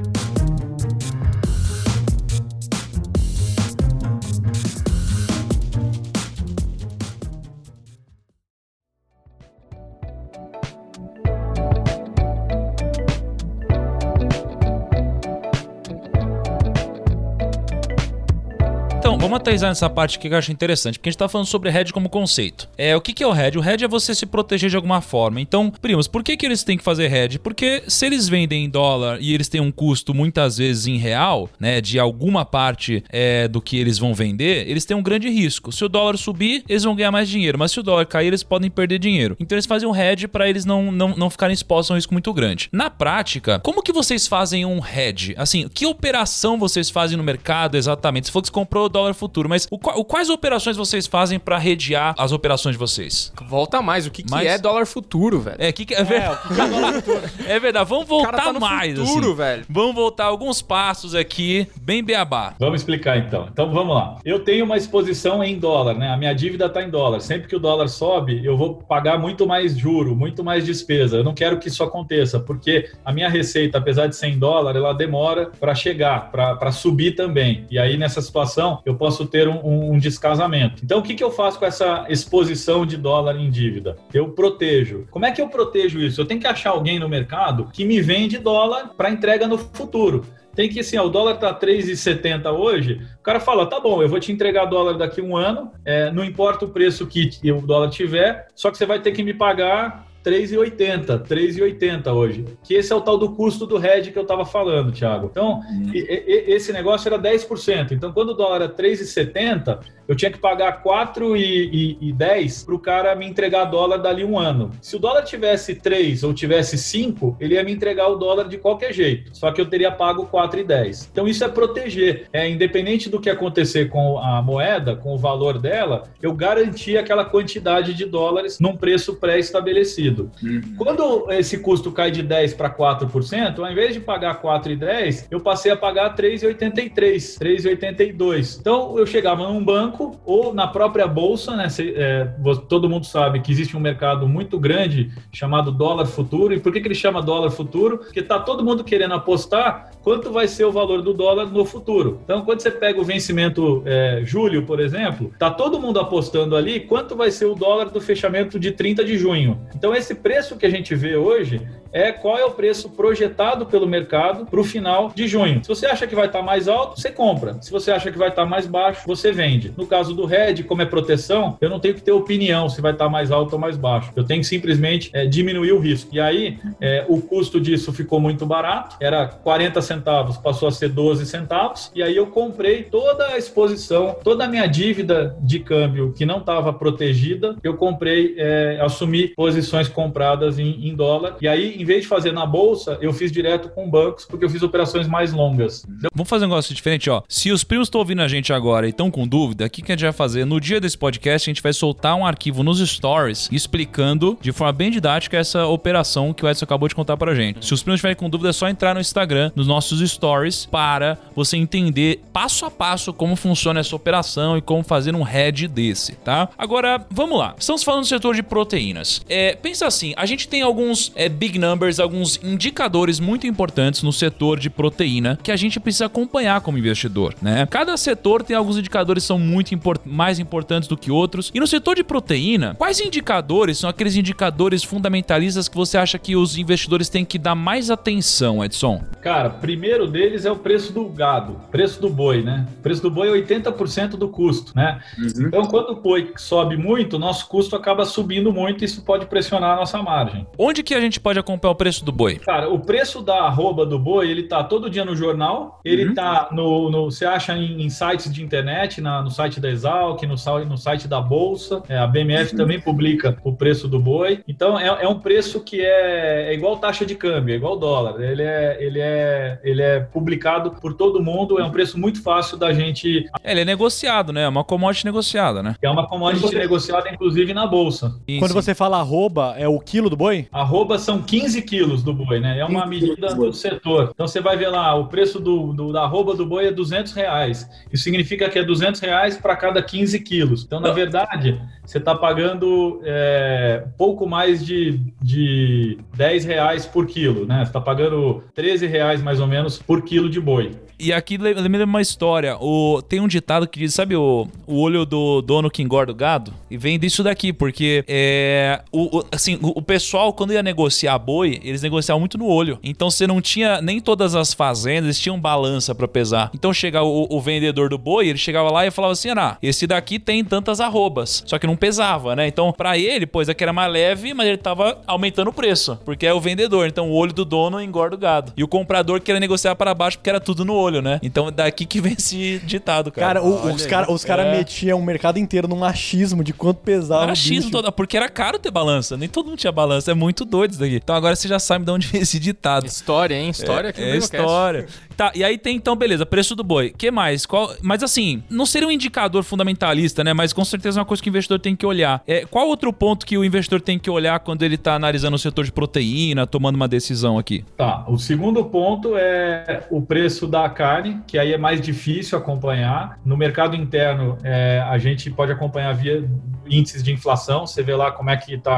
Vamos atualizar nessa parte aqui que eu acho interessante, porque a gente tá falando sobre hedge como conceito. É, o que, que é o hedge? O hedge é você se proteger de alguma forma. Então, primos, por que, que eles têm que fazer hedge? Porque se eles vendem em dólar e eles têm um custo muitas vezes em real, né, de alguma parte é, do que eles vão vender, eles têm um grande risco. Se o dólar subir, eles vão ganhar mais dinheiro, mas se o dólar cair, eles podem perder dinheiro. Então eles fazem um hedge para eles não, não, não ficarem expostos a um risco muito grande. Na prática, como que vocês fazem um hedge? Assim, que operação vocês fazem no mercado exatamente? Se for que você comprou o dólar dólar futuro, mas o, o, quais operações vocês fazem para redear as operações de vocês? Volta mais, o que, que é dólar futuro, velho? É, que que é, é, que é dólar futuro? é verdade, vamos voltar tá mais. Futuro, assim. velho. Vamos voltar alguns passos aqui, bem beabá. Vamos explicar então. Então vamos lá. Eu tenho uma exposição em dólar, né? A minha dívida está em dólar. Sempre que o dólar sobe, eu vou pagar muito mais juro, muito mais despesa. Eu não quero que isso aconteça, porque a minha receita, apesar de 100 dólares, ela demora para chegar, para subir também. E aí nessa situação, eu posso ter um, um descasamento. Então, o que, que eu faço com essa exposição de dólar em dívida? Eu protejo. Como é que eu protejo isso? Eu tenho que achar alguém no mercado que me vende dólar para entrega no futuro tem que, assim, ó, o dólar tá 3,70 hoje, o cara fala, tá bom, eu vou te entregar dólar daqui a um ano, é, não importa o preço que o dólar tiver, só que você vai ter que me pagar 3,80, 3,80 hoje. Que esse é o tal do custo do hedge que eu estava falando, Thiago. Então, uhum. e, e, esse negócio era 10%. Então, quando o dólar era 3,70, eu tinha que pagar 4,10 para o cara me entregar dólar dali um ano. Se o dólar tivesse 3 ou tivesse 5, ele ia me entregar o dólar de qualquer jeito. Só que eu teria pago 4,10. Então, isso é proteger. É independente do que acontecer com a moeda, com o valor dela, eu garanti aquela quantidade de dólares num preço pré-estabelecido. Uhum. Quando esse custo cai de 10% para 4%, ao invés de pagar 4,10, eu passei a pagar 3,83, 3,82. Então eu chegava num banco ou na própria bolsa, né? Se, é, todo mundo sabe que existe um mercado muito grande chamado dólar futuro. E por que, que ele chama dólar futuro? Porque está todo mundo querendo apostar quanto vai ser o valor do dólar no futuro. Então, quando você pega o vencimento é, julho, por exemplo, está todo mundo apostando ali quanto vai ser o dólar do fechamento de 30 de junho. Então, esse preço que a gente vê hoje é qual é o preço projetado pelo mercado para o final de junho. Se você acha que vai estar tá mais alto, você compra. Se você acha que vai estar tá mais baixo, você vende. No caso do RED, como é proteção, eu não tenho que ter opinião se vai estar tá mais alto ou mais baixo. Eu tenho que simplesmente é, diminuir o risco. E aí, é, o custo disso ficou muito barato, era 40 centavos, passou a ser 12 centavos. E aí eu comprei toda a exposição, toda a minha dívida de câmbio que não estava protegida, eu comprei, é, assumi posições compradas em, em dólar. E aí, em vez de fazer na bolsa, eu fiz direto com bancos, porque eu fiz operações mais longas. Vamos fazer um negócio diferente, ó. Se os primos estão ouvindo a gente agora e estão com dúvida, o que, que a gente vai fazer? No dia desse podcast, a gente vai soltar um arquivo nos stories explicando de forma bem didática essa operação que o Edson acabou de contar pra gente. Se os primos estiverem com dúvida, é só entrar no Instagram, nos nossos stories, para você entender passo a passo como funciona essa operação e como fazer um head desse, tá? Agora, vamos lá. Estamos falando do setor de proteínas. É, pensa assim, a gente tem alguns é, big numbers, alguns indicadores muito importantes no setor de proteína que a gente precisa acompanhar como investidor, né? Cada setor tem alguns indicadores que são muito import mais importantes do que outros. E no setor de proteína, quais indicadores são aqueles indicadores fundamentalistas que você acha que os investidores têm que dar mais atenção, Edson? Cara, primeiro deles é o preço do gado, preço do boi, né? O preço do boi é 80% do custo, né? Uhum. Então, quando o boi sobe muito, nosso custo acaba subindo muito e isso pode pressionar a nossa margem. Onde que a gente pode acompanhar o preço do boi? Cara, o preço da arroba do boi, ele tá todo dia no jornal, ele uhum. tá no, no, Você acha em, em sites de internet, na, no site da Exalc, no, no site da Bolsa, é, a BMF uhum. também publica o preço do boi. Então, é, é um preço que é, é, igual taxa de câmbio, é igual dólar. Ele é, ele, é, ele é publicado por todo mundo, é um preço muito fácil da gente. É, ele é negociado, né? É uma commodity negociada, né? É uma commodity você... negociada, inclusive, na Bolsa. Quando você fala arroba, é o quilo do boi? Arroba são 15 quilos do boi, né? É uma medida do setor. Então, você vai ver lá, o preço do, do da arroba do boi é 200 reais. Isso significa que é 200 reais para cada 15 quilos. Então, na verdade, você está pagando é, pouco mais de, de 10 reais por quilo, né? Você está pagando 13 reais mais ou menos por quilo de boi. E aqui lembra uma história. O, tem um ditado que diz, sabe o, o olho do dono que engorda o gado? E vem disso daqui, porque é, o, o assim, o, o, pessoal, quando ia negociar boi, eles negociavam muito no olho. Então você não tinha nem todas as fazendas, tinham balança para pesar. Então chega o, o, vendedor do boi, ele chegava lá e falava assim: ah, esse daqui tem tantas arrobas. Só que não pesava, né? Então, para ele, pois aqui era mais leve, mas ele tava aumentando o preço, porque é o vendedor. Então o olho do dono engorda o gado. E o comprador queria negociar para baixo porque era tudo no olho né? Então daqui que vem esse ditado, cara. Cara, o, os caras os cara é. metiam o mercado inteiro num achismo de quanto pesava. Era achismo todo, porque era caro ter balança. Nem todo mundo tinha balança. É muito doido isso daqui. Então agora você já sabe de onde vem esse ditado. História, hein? História é, aqui é história. Tá, e aí tem então, beleza, preço do boi. que mais? Qual, mas assim, não seria um indicador fundamentalista, né? Mas com certeza é uma coisa que o investidor tem que olhar. É, qual outro ponto que o investidor tem que olhar quando ele tá analisando o setor de proteína, tomando uma decisão aqui? Tá, o segundo ponto é o preço da carne, que aí é mais difícil acompanhar. No mercado interno, é, a gente pode acompanhar via índices de inflação. Você vê lá como é que está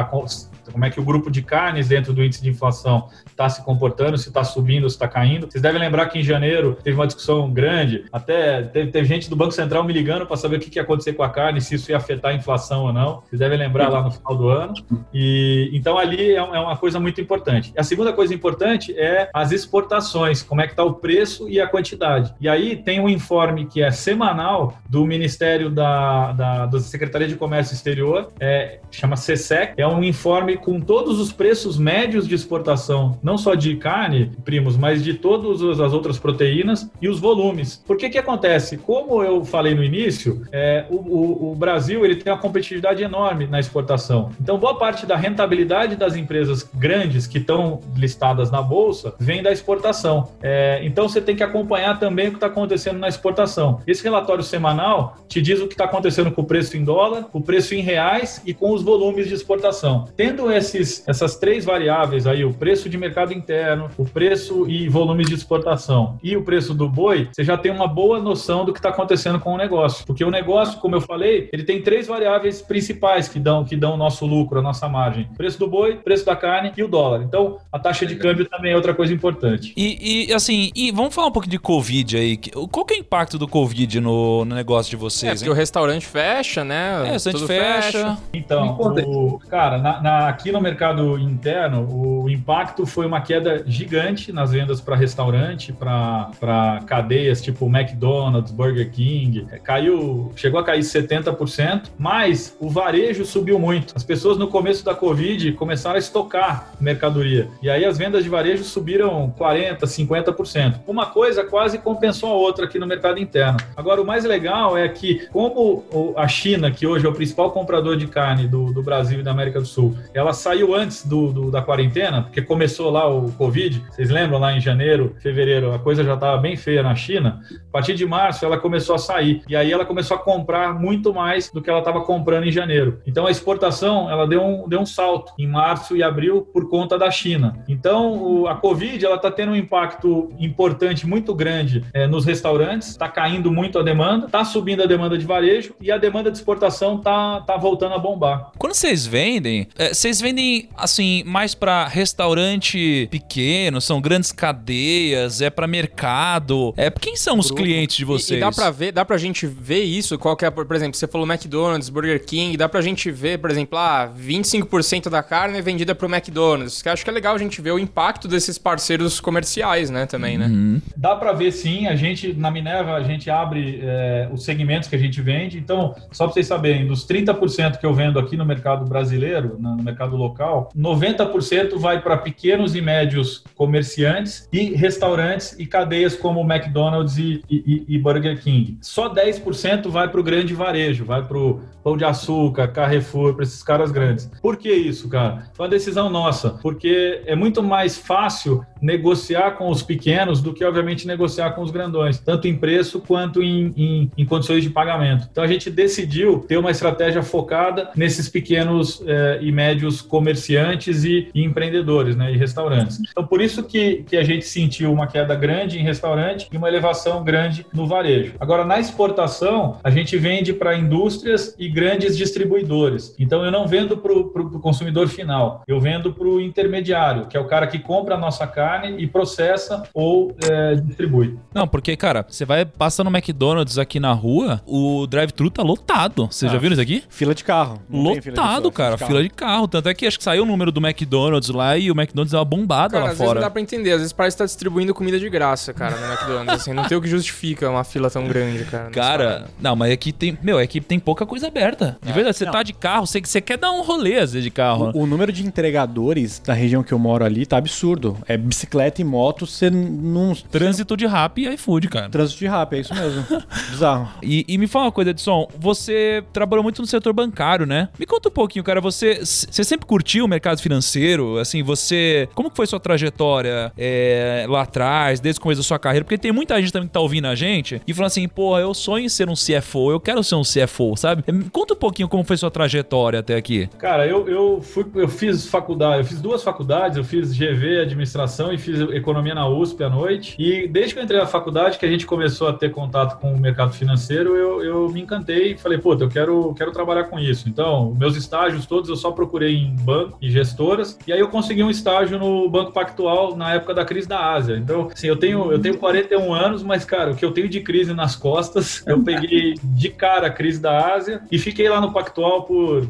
como é que o grupo de carnes dentro do índice de inflação está se comportando, se está subindo, se está caindo. Vocês devem lembrar que em janeiro teve uma discussão grande, até teve, teve gente do Banco Central me ligando para saber o que, que ia acontecer com a carne, se isso ia afetar a inflação ou não. Vocês devem lembrar lá no final do ano. E então ali é, é uma coisa muito importante. A segunda coisa importante é as exportações, como é que está o preço e a quantidade. E aí tem um informe que é semanal do Ministério da, da, da Secretaria de Comércio Exterior, é, chama CSEC, é um informe com todos os preços médios de exportação, não só de carne, primos, mas de todas as outras proteínas e os volumes. Por que que acontece? Como eu falei no início, é, o, o, o, Brasil ele tem uma competitividade enorme na exportação. Então, boa parte da rentabilidade das empresas grandes que estão listadas na bolsa vem da exportação. É, então, você tem que acompanhar também o que está acontecendo na exportação. Esse relatório semanal te diz o que está acontecendo com o preço em dólar, o preço em reais e com os volumes de exportação. Tendo esses, essas três variáveis aí, o preço de mercado interno, o preço e volumes de exportação e o preço do boi, você já tem uma boa noção do que está acontecendo com o negócio. Porque o negócio, como eu falei, ele tem três variáveis principais que dão que dão o nosso lucro, a nossa margem: preço do boi, preço da carne e o dólar. Então, a taxa de câmbio também é outra coisa importante. E, e assim, e vamos falar um pouco de Covid aí. Qual que é o impacto do Covid no, no negócio de vocês? É, porque hein? o restaurante fecha, né? É, o restaurante fecha. fecha. Então, o, cara, na, na, aqui no mercado interno, o impacto foi uma queda gigante nas vendas para restaurante, para cadeias tipo McDonald's, Burger King. É, caiu, chegou a cair 70%, mas o varejo subiu muito. As pessoas no começo da Covid começaram a estocar mercadoria. E aí as vendas de varejo subiram 40%, 50%. Uma coisa quase compensou a outra aqui no mercado interno. Agora, o mais legal é que, como a China, que hoje é o principal comprador de carne do, do Brasil e da América do Sul, saiu antes do, do da quarentena porque começou lá o Covid, vocês lembram lá em janeiro, fevereiro, a coisa já estava bem feia na China. A partir de março ela começou a sair e aí ela começou a comprar muito mais do que ela estava comprando em janeiro. Então a exportação ela deu um, deu um salto em março e abril por conta da China. Então o, a Covid ela está tendo um impacto importante, muito grande é, nos restaurantes, está caindo muito a demanda, está subindo a demanda de varejo e a demanda de exportação está tá voltando a bombar. Quando vocês vendem, é, vendem assim mais para restaurante pequeno, são grandes cadeias, é para mercado, é quem são os Grupo. clientes de vocês? E, e dá pra ver, dá pra gente ver isso, qual que é, por exemplo, você falou McDonald's, Burger King, dá pra gente ver, por exemplo, ah, 25% da carne é vendida pro McDonald's. Que acho que é legal a gente ver o impacto desses parceiros comerciais, né, também, né? Uhum. Dá para ver sim, a gente na Minerva a gente abre é, os segmentos que a gente vende. Então, só para vocês saberem, dos 30% que eu vendo aqui no mercado brasileiro, no mercado local, 90% vai para pequenos e médios comerciantes e restaurantes e cadeias como McDonald's e, e, e Burger King. Só 10% vai para o grande varejo, vai para o Pão de Açúcar, Carrefour, para esses caras grandes. Por que isso, cara? Foi uma decisão nossa, porque é muito mais fácil negociar com os pequenos do que, obviamente, negociar com os grandões, tanto em preço quanto em, em, em condições de pagamento. Então a gente decidiu ter uma estratégia focada nesses pequenos eh, e médios comerciantes e, e, empreendedores, né, e restaurantes. Então por isso que, que a gente sentiu uma queda grande em restaurante e uma elevação grande no varejo. Agora na exportação a gente vende para indústrias e grandes distribuidores. Então eu não vendo para o consumidor final, eu vendo para o intermediário, que é o cara que compra a nossa carne e processa ou é, distribui. Não, porque, cara, você vai passando no McDonald's aqui na rua, o drive-thru tá lotado. Vocês Ah, já viram isso aqui? Fila de carro. Não tem fila de Lotado, pessoa, cara. Fila de carro. Tanto é que acho que saiu o número do McDonald's lá e o McDonald's é uma bombada Cara, lá às vezes não fora. dá pra entender. Às vezes parece que tá distribuindo comida de graça, cara, no McDonald's. Assim, não tem o que justifica uma fila tão grande, cara. Cara, não, mas aqui tem. Meu, aqui tem pouca coisa aberta. De verdade, você Não. tá de carro, você, você quer dar um rolê às vezes de carro. O, o número de entregadores da região que eu moro ali tá absurdo. É bicicleta e moto, você não. Trânsito de rap e iFood, cara. Trânsito de rap, é isso mesmo. Bizarro. E, e me fala uma coisa, Edson, você trabalhou muito no setor bancário, né? Me conta um pouquinho, cara, você, você sempre curtiu o mercado financeiro? Assim, você... Como que foi sua trajetória é, lá atrás, desde o começo da sua carreira? Porque tem muita gente também que tá ouvindo a gente e falando assim, pô, eu sonho em ser um CFO, eu quero ser um CFO, sabe? Me Conta um pouquinho como foi sua trajetória até aqui. Cara, eu, eu, fui, eu fiz faculdade, eu fiz duas faculdades, eu fiz GV, administração e fiz economia na USP à noite. E desde que eu entrei na faculdade, que a gente começou a ter contato com o mercado financeiro, eu, eu me encantei e falei, puta, eu quero, quero trabalhar com isso. Então, meus estágios todos eu só procurei em banco e gestoras. E aí eu consegui um estágio no Banco Pactual na época da crise da Ásia. Então, assim, eu tenho, eu tenho 41 anos, mas, cara, o que eu tenho de crise nas costas, eu peguei de cara a crise da Ásia e fiquei lá no Pactual por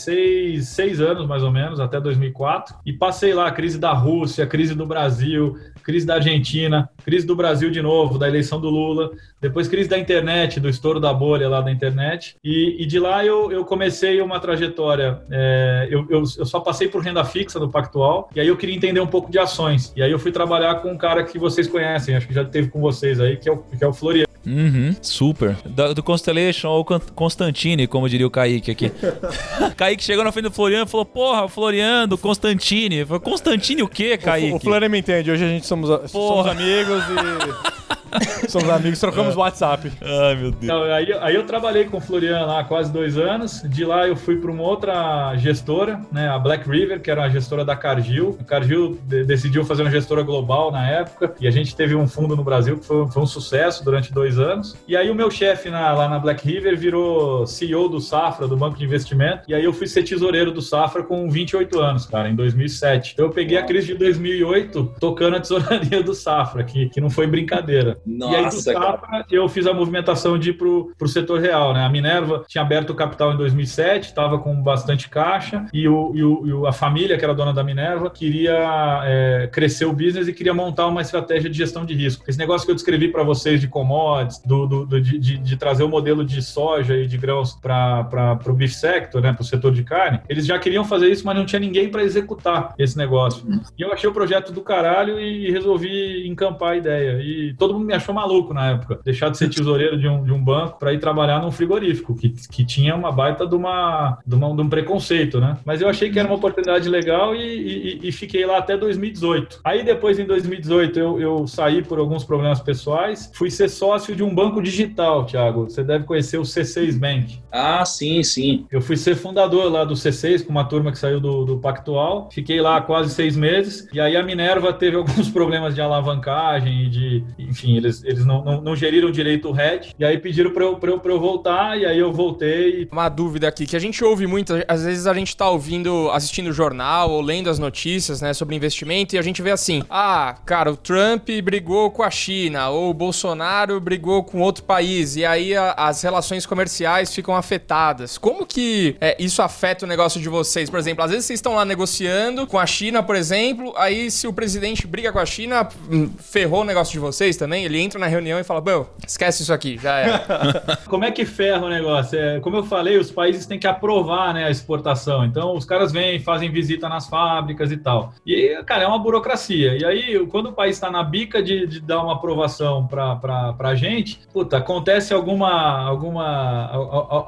seis, seis anos, mais ou menos, até 2004. E passei lá a crise da Rússia, a crise do Brasil, crise da Argentina, crise do Brasil de novo, da eleição do Lula, depois crise da internet, do estouro da bolha lá da internet. E, e de lá eu, eu comecei uma trajetória. é, eu, eu, eu só passei por renda fixa no Pactual, e aí eu queria entender um pouco de ações. E aí eu fui trabalhar com um cara que vocês conhecem, acho que já teve com vocês aí, que é o, que é o Floriano. Uhum, super. Da- do Constellation ou Con- Constantine, como diria o Kaique aqui. Kaique chegou na frente do Floriano e falou: Porra, Floriano, do Constantine. Eu falei, Constantine o quê, Kaique? O, o Florian me entende. Hoje a gente somos, somos amigos e. somos amigos, trocamos WhatsApp. Ai, meu Deus. Então, aí, aí eu trabalhei com o Florian lá há quase dois anos. De lá eu fui para uma outra gestora, né, a Black River, que era a gestora da Cargill. A Cargill de- decidiu fazer uma gestora global na época e a gente teve um fundo no Brasil que foi, foi um sucesso durante dois anos. E aí o meu chefe na- lá na Black River virou CEO do Safra, do Banco de Investimento. E aí eu fui ser tesoureiro do Safra com 28 anos, cara, em 2007. Então eu peguei a crise de 2008 tocando a tesouraria do Safra, que, que não foi brincadeira. e aí do Nossa, cara. Safra eu fiz a movimentação de ir pro, pro setor real, né? A Minerva tinha aberto o capital em 2007, estava com bastante caixa e, o, e, o- e o- a família, que era dona da Minerva, queria é, crescer o business e queria montar uma estratégia de gestão de risco. Esse negócio que eu descrevi para vocês de commodities, do, do- do- de, de- de trazer o modelo de soja e de grãos para o beef sector, né? Para o setor de carne, eles já queriam fazer isso, mas não tinha ninguém para executar esse negócio. E eu achei o projeto do caralho e resolvi encampar a ideia. E todo mundo me achou maluco na época. Deixar de ser tesoureiro de um, de um banco para ir trabalhar num frigorífico, que, que tinha uma baita de, uma, de, uma, de um preconceito, né? Mas eu achei que era uma oportunidade legal e, e, e fiquei lá até 2018. Aí depois, em 2018, eu, eu saí por alguns problemas pessoais, fui ser sócio de um banco digital, Thiago. Você deve conhecer o C6 Bank. Ah, sim, sim. Eu fui ser fundador lá do C6 com uma turma que saiu do, do Pactual. Fiquei lá quase seis meses. E aí a Minerva teve alguns problemas de alavancagem e de. Enfim, eles, eles não, não, não geriram direito o RED. E aí pediram para eu, pra eu, pra eu voltar. E aí eu voltei. Uma dúvida aqui, que a gente ouve muito, às vezes a gente tá ouvindo, assistindo o jornal ou lendo as notícias, né, sobre investimento, e a gente vê assim: ah, cara, o Trump brigou com a China, ou o Bolsonaro brigou com outro país, e aí a, as relações comerciais ficam afetadas. Como que é, isso afeta o negócio de vocês? Por exemplo, às vezes vocês estão lá negociando com a China, por exemplo, aí se o presidente briga com a China, hum, ferrou o negócio de vocês também? Ele entra na reunião e fala: Bom, esquece isso aqui, já é. como é que ferra o negócio? É, como eu falei, os países têm que aprovar né, a exportação. Então, os caras vêm, fazem visita nas fábricas e tal. E, cara, é uma burocracia. E aí, quando o país está na bica de, de, dar uma aprovação para a gente, puta, acontece alguma, alguma,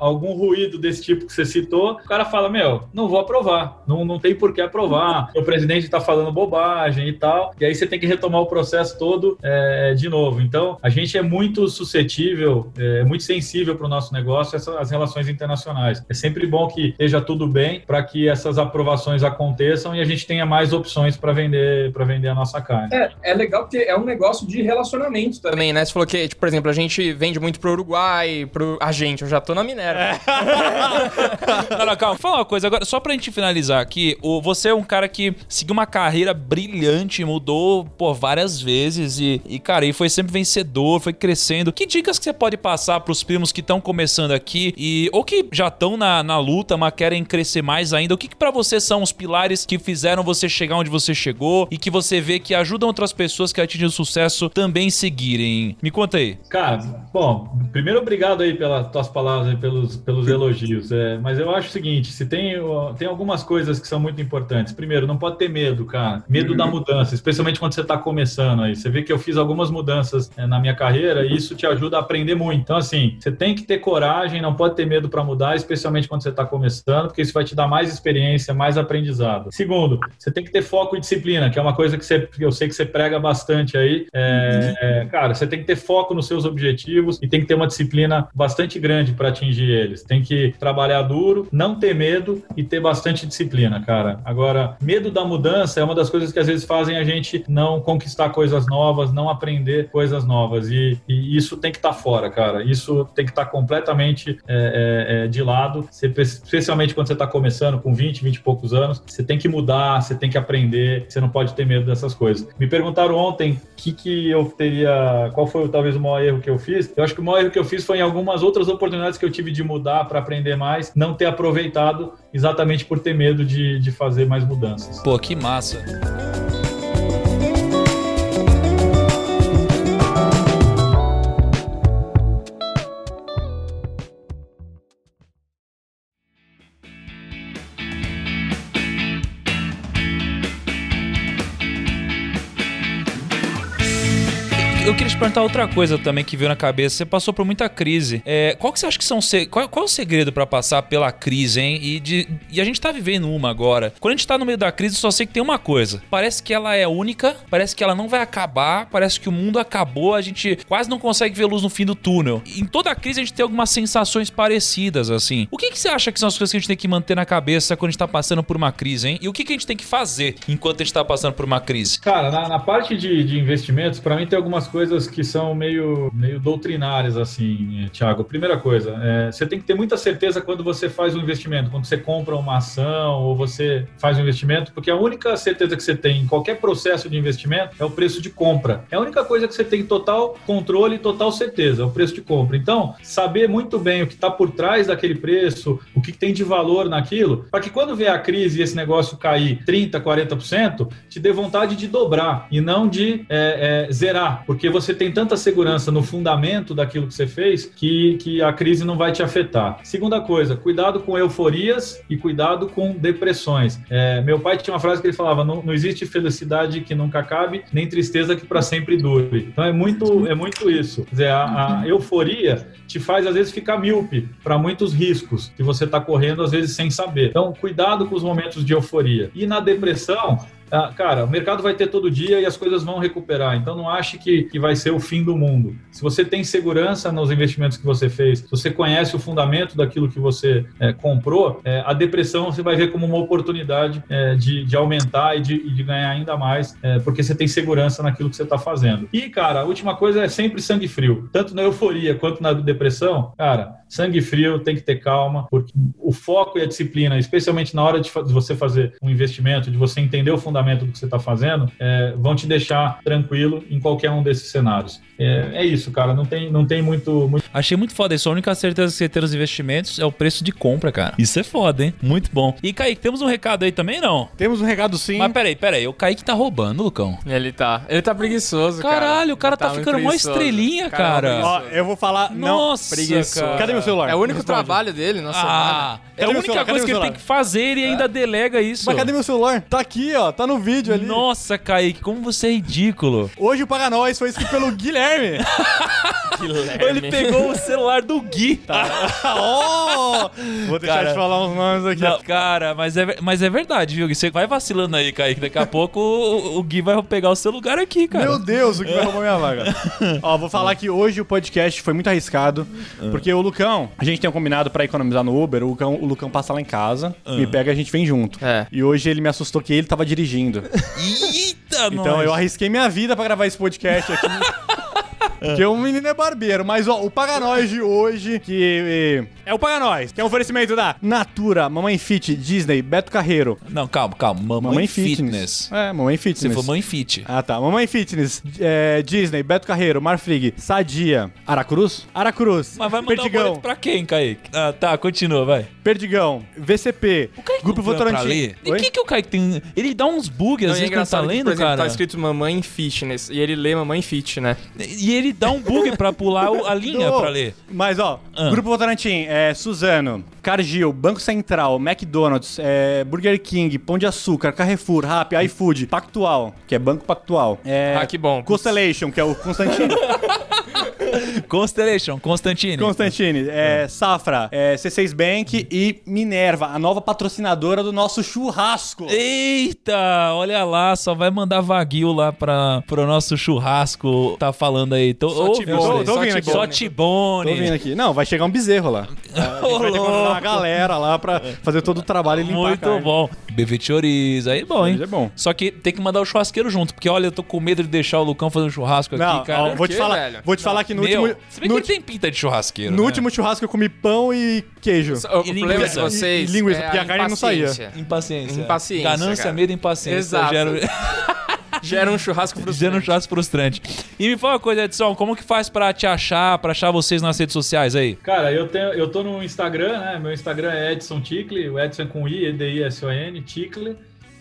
algum ruído desse tipo que você citou, o cara fala: Meu, não vou aprovar, não, não tem por que aprovar, o presidente está falando bobagem e tal. E aí você tem que retomar o processo todo é, de novo. Então, a gente é muito suscetível, é muito sensível para o nosso negócio, essas, as relações internacionais. É sempre bom que esteja tudo bem para que essas aprovações aconteçam e a gente tenha mais opções para vender para vender a nossa carne. É, é legal porque é um negócio de relacionamento também, também né? Você falou que, tipo, exemplo, a gente vende muito pro Uruguai, pro a gente, eu já tô na Minerva. É. não, não, calma. Fala uma coisa agora, só pra gente finalizar aqui, o, você é um cara que seguiu uma carreira brilhante, mudou por várias vezes e, e, cara, e foi sempre vencedor, foi crescendo. Que dicas que você pode passar pros primos que estão começando aqui e ou que já estão na, na luta, mas querem crescer mais ainda? O que, que para você são os pilares que fizeram você chegar onde você chegou e que você vê que ajudam outras pessoas que atingem o sucesso também seguirem? Me conta aí. Cara, bom, primeiro obrigado aí pelas tuas palavras e pelos, pelos elogios. É, mas eu acho o seguinte: se tem, tem algumas coisas que são muito importantes. Primeiro, não pode ter medo, cara. Medo uhum. da mudança, especialmente quando você está começando aí. Você vê que eu fiz algumas mudanças é, na minha carreira e isso te ajuda a aprender muito. Então, assim, você tem que ter coragem, não pode ter medo para mudar, especialmente quando você está começando, porque isso vai te dar mais experiência, mais aprendizado. Segundo, você tem que ter foco e disciplina, que é uma coisa que, você, que eu sei que você prega bastante aí. É, é, cara, você tem que ter foco nos seus objetivos e tem que ter uma disciplina bastante grande para atingir eles. Tem que trabalhar duro, não ter medo e ter bastante disciplina, cara. Agora, medo da mudança é uma das coisas que às vezes fazem a gente não conquistar coisas novas, não aprender coisas novas. E, e isso tem que estar tá fora, cara. Isso tem que estar tá completamente é, é, é, de lado, especialmente quando você está começando com 20, 20 e poucos anos. Você tem que mudar, você tem que aprender, você não pode ter medo dessas coisas. Me perguntaram ontem o que, que eu teria, qual foi talvez o maior erro que eu fiz. Eu acho que o maior erro que eu fiz foi em algumas outras oportunidades que eu tive de mudar para aprender mais, não ter aproveitado exatamente por ter medo de, de fazer mais mudanças. Pô, que massa. Perguntar outra coisa também que veio na cabeça. Você passou por muita crise. É, qual que você acha que são. Qual, qual é o segredo para passar pela crise, hein? E, de, e a gente tá vivendo uma agora. Quando a gente tá no meio da crise, só sei que tem uma coisa. Parece que ela é única, parece que ela não vai acabar, parece que o mundo acabou, a gente quase não consegue ver luz no fim do túnel. Em toda a crise a gente tem algumas sensações parecidas, assim. O que, que você acha que são as coisas que a gente tem que manter na cabeça quando a gente tá passando por uma crise, hein? E o que, que a gente tem que fazer enquanto a gente tá passando por uma crise? Cara, na, na parte de, de investimentos, para mim tem algumas coisas coisas que são meio, meio doutrinárias, assim, Thiago. Primeira coisa, é, você tem que ter muita certeza quando você faz um investimento, quando você compra uma ação ou você faz um investimento, porque a única certeza que você tem em qualquer processo de investimento é o preço de compra. É a única coisa que você tem total controle e total certeza, é o preço de compra. Então, saber muito bem o que está por trás daquele preço, o que tem de valor naquilo, para que quando vier a crise e esse negócio cair 30%, 40%, te dê vontade de dobrar e não de é, é, zerar, porque você tem tanta segurança no fundamento daquilo que você fez que, que a crise não vai te afetar. Segunda coisa, cuidado com euforias e cuidado com depressões. É, meu pai tinha uma frase que ele falava: não, não existe felicidade que nunca acabe, nem tristeza que para sempre dure. Então é muito, é muito isso. Quer dizer, a, a euforia te faz às vezes ficar míope para muitos riscos que você está correndo às vezes sem saber. Então, cuidado com os momentos de euforia. E na depressão, cara, o mercado vai ter todo dia e as coisas vão recuperar. Então não ache que, que vai ser o fim do mundo. Se você tem segurança nos investimentos que você fez, se você conhece o fundamento daquilo que você é, comprou, é, a depressão você vai ver como uma oportunidade é, de, de aumentar e de, e de ganhar ainda mais, é, porque você tem segurança naquilo que você está fazendo. E, cara, a última coisa é sempre sangue frio. Tanto na euforia quanto na depressão, cara, sangue frio, tem que ter calma, porque o foco e a disciplina, especialmente na hora de, de você fazer um investimento, de você entender o fundamento do que você está fazendo, é, vão te deixar tranquilo em qualquer um desses cenários. É, é, isso, cara, não tem, não tem muito, muito. Achei muito foda isso. A única certeza que você ter os investimentos é o preço de compra, cara. Isso é foda, hein? Muito bom. E, Kaique, temos um recado aí também, não? Temos um recado sim. Mas peraí, peraí. O Kaique tá roubando, Lucão. Ele tá. Ele tá preguiçoso, cara. Caralho, o cara tá, muito ficando mó preguiçoso. estrelinha, cara. Ó, eu vou falar. Não. Nossa, preguiçoso. cara. Cadê meu celular? É o único Responde. trabalho dele na Ah, é a única celular? Cadê coisa que ele tem que fazer e ainda delega isso. Mas cadê meu celular? Tá aqui, ó. Tá no vídeo ali. Nossa, Kaique, como você é ridículo. Hoje o Paga Nós foi escrito pelo Guilherme. Ele pegou o celular do Gui. oh! Vou deixar Cara, de falar uns nomes aqui. Não, cara, mas é, mas é verdade, viu? Gui? Você vai vacilando aí, Kaique. Daqui a pouco o, o Gui vai pegar o seu lugar aqui, cara. Meu Deus, o que vai roubar minha vaga? Ó, vou falar que hoje o podcast foi muito arriscado, porque o Lucão, a gente tem um combinado pra economizar no Uber, o Lucão, o Lucão passa lá em casa, me pega e a gente vem junto. É. E hoje ele me assustou que ele tava dirigindo. Eita, Então nós. eu arrisquei minha vida pra gravar esse podcast aqui. Porque o menino é barbeiro, mas ó, o Paga Nós de hoje, que eh, é o Paga Nós, que é um oferecimento da Natura, Mamãe Fit, Disney, Beto Carreiro, Não, calma, calma. Mamãe, Mamãe Fitness. Fitness. É, Mamãe Você Fitness. for Mãe Fit. Ah, tá. Mamãe Fitness, é, Disney, Beto Carreiro, Marfrig, Sadia, Aracruz? Aracruz, Mas vai mandar o Perdigão, boleto pra quem, Kaique? Ah, tá, continua, vai. Perdigão, VCP, Grupo Votorantim. E o que, que o Kaique tem? Ele dá uns bugs às é vezes quando tá engraçado que, lendo, por exemplo, cara. tá escrito Mamãe Fitness e ele lê Mamãe Fit, né? E ele dá um bug pra pular a linha Ô, pra ler. Mas, ó, Ah. Grupo Votorantim, é, Suzano, Cargill, Banco Central, McDonald's, é, Burger King, Pão de Açúcar, Carrefour, Rappi, iFood, Pactual, que é Banco Pactual. É, Ah, que bom. Constellation, que é o Constantino. Constellation, Constantine. Constantine, é, Safra, é, C6 Bank e Minerva, a nova patrocinadora do nosso churrasco. Eita, olha lá, só vai mandar vaguio lá pra, pro nosso churrasco. Tá falando aí. Tô, Só ouve, Tibone, ouve. tô ouvindo aqui. Só Tô Tibone. ouvindo aqui. Não, vai chegar um bezerro lá. A gente vai ter que mandar uma galera lá pra fazer todo o trabalho e limpar a Muito carne. bom. Bebê chorizo, aí bom, hein? É bom. Só que tem que mandar o churrasqueiro junto, porque olha, eu tô com medo de deixar o Lucão fazer um churrasco Não, aqui, cara. ó, vou te falar, vou te falar que no Meu, último, se bem no, que ele tem pinta de churrasqueiro, no né? último churrasco eu comi pão e queijo. O problema de linguiça. vocês E- e linguiça, é porque a carne não saía. impaciência. Impaciência. Impaciência, Ganância, cara. medo e impaciência. Exato. Gera, Gera um churrasco gera um frustrante. churrasco frustrante. E me fala uma coisa, Edson, como que faz pra te achar, pra achar vocês nas redes sociais aí? Cara, eu, tenho, eu tô no Instagram, né? Meu Instagram é Edson Ticle, o Edson é com I, E-D-I-S-O-N, Ticle.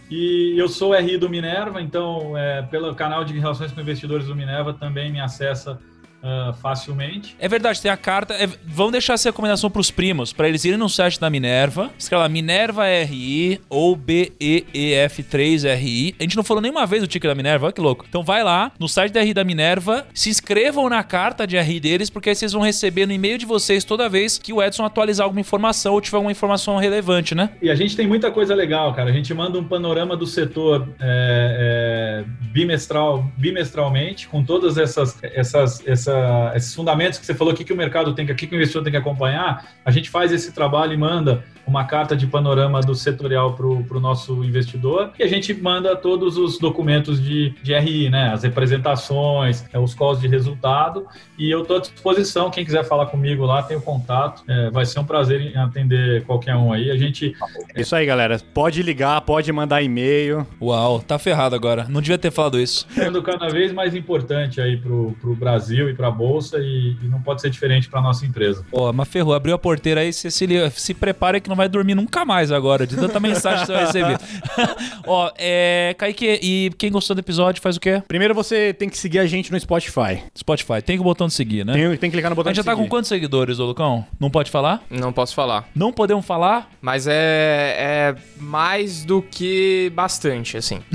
E eu sou RI do Minerva, então é, pelo canal de Relações com Investidores do Minerva também me acessa ah, facilmente. É verdade, tem a carta. é- vamos deixar essa recomendação pros primos, pra eles irem no site da Minerva. Escreva lá Minerva RI ou BEEF3RI. A gente não falou nenhuma vez o ticket da Minerva, olha que louco. Então vai lá no site da RI da Minerva, se inscrevam na carta de RI deles, porque aí vocês vão receber no e-mail de vocês toda vez que o Edson atualizar alguma informação ou tiver alguma informação relevante, né? E a gente tem muita coisa legal, cara. A gente manda um panorama do setor é, é, bimestral, bimestralmente, com todas essas, essas, essa- esses fundamentos que você falou, o que, que o mercado tem que, o que, que o investidor tem que acompanhar. A gente faz esse trabalho e manda uma carta de panorama do setorial para o nosso investidor e a gente manda todos os documentos de, de RI, né? As representações, é, os calls de resultado e eu estou à disposição. Quem quiser falar comigo lá, tem o contato. É, vai ser um prazer em atender qualquer um aí. A gente É Isso aí, galera. Pode ligar, pode mandar e-mail. Uau, tá ferrado agora. Não devia ter falado isso. sendo cada vez mais importante aí pro, pro Brasil e para a bolsa e, e não pode ser diferente para nossa empresa. Pô, mas ferrou, abriu a porteira aí, você se, se prepara que não vai dormir nunca mais agora, de tanta mensagem que você vai receber. Ó, é. Kaique, e quem gostou do episódio faz o quê? Primeiro você tem que seguir a gente no Spotify. Spotify, tem o botão de seguir, né? Tem, tem que clicar no A botão gente já de tá seguir. com quantos seguidores, ô Lucão? Não pode falar? Não posso falar. Não podemos falar? Mas é, é mais do que bastante, assim.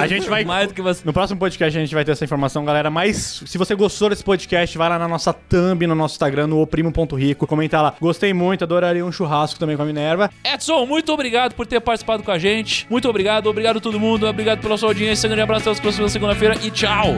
A gente vai... Mais do que você. No próximo podcast a gente vai ter essa informação, galera. Mas se você gostou desse podcast, vai lá na nossa thumb, no nosso Instagram, no oprimo.rico, comenta lá. Gostei muito, adoraria um churrasco também com a Minerva. Edson, muito obrigado por ter participado com a gente. Muito obrigado, obrigado a todo mundo, obrigado pela sua audiência. Grande abraço, até a próxima segunda-feira e tchau!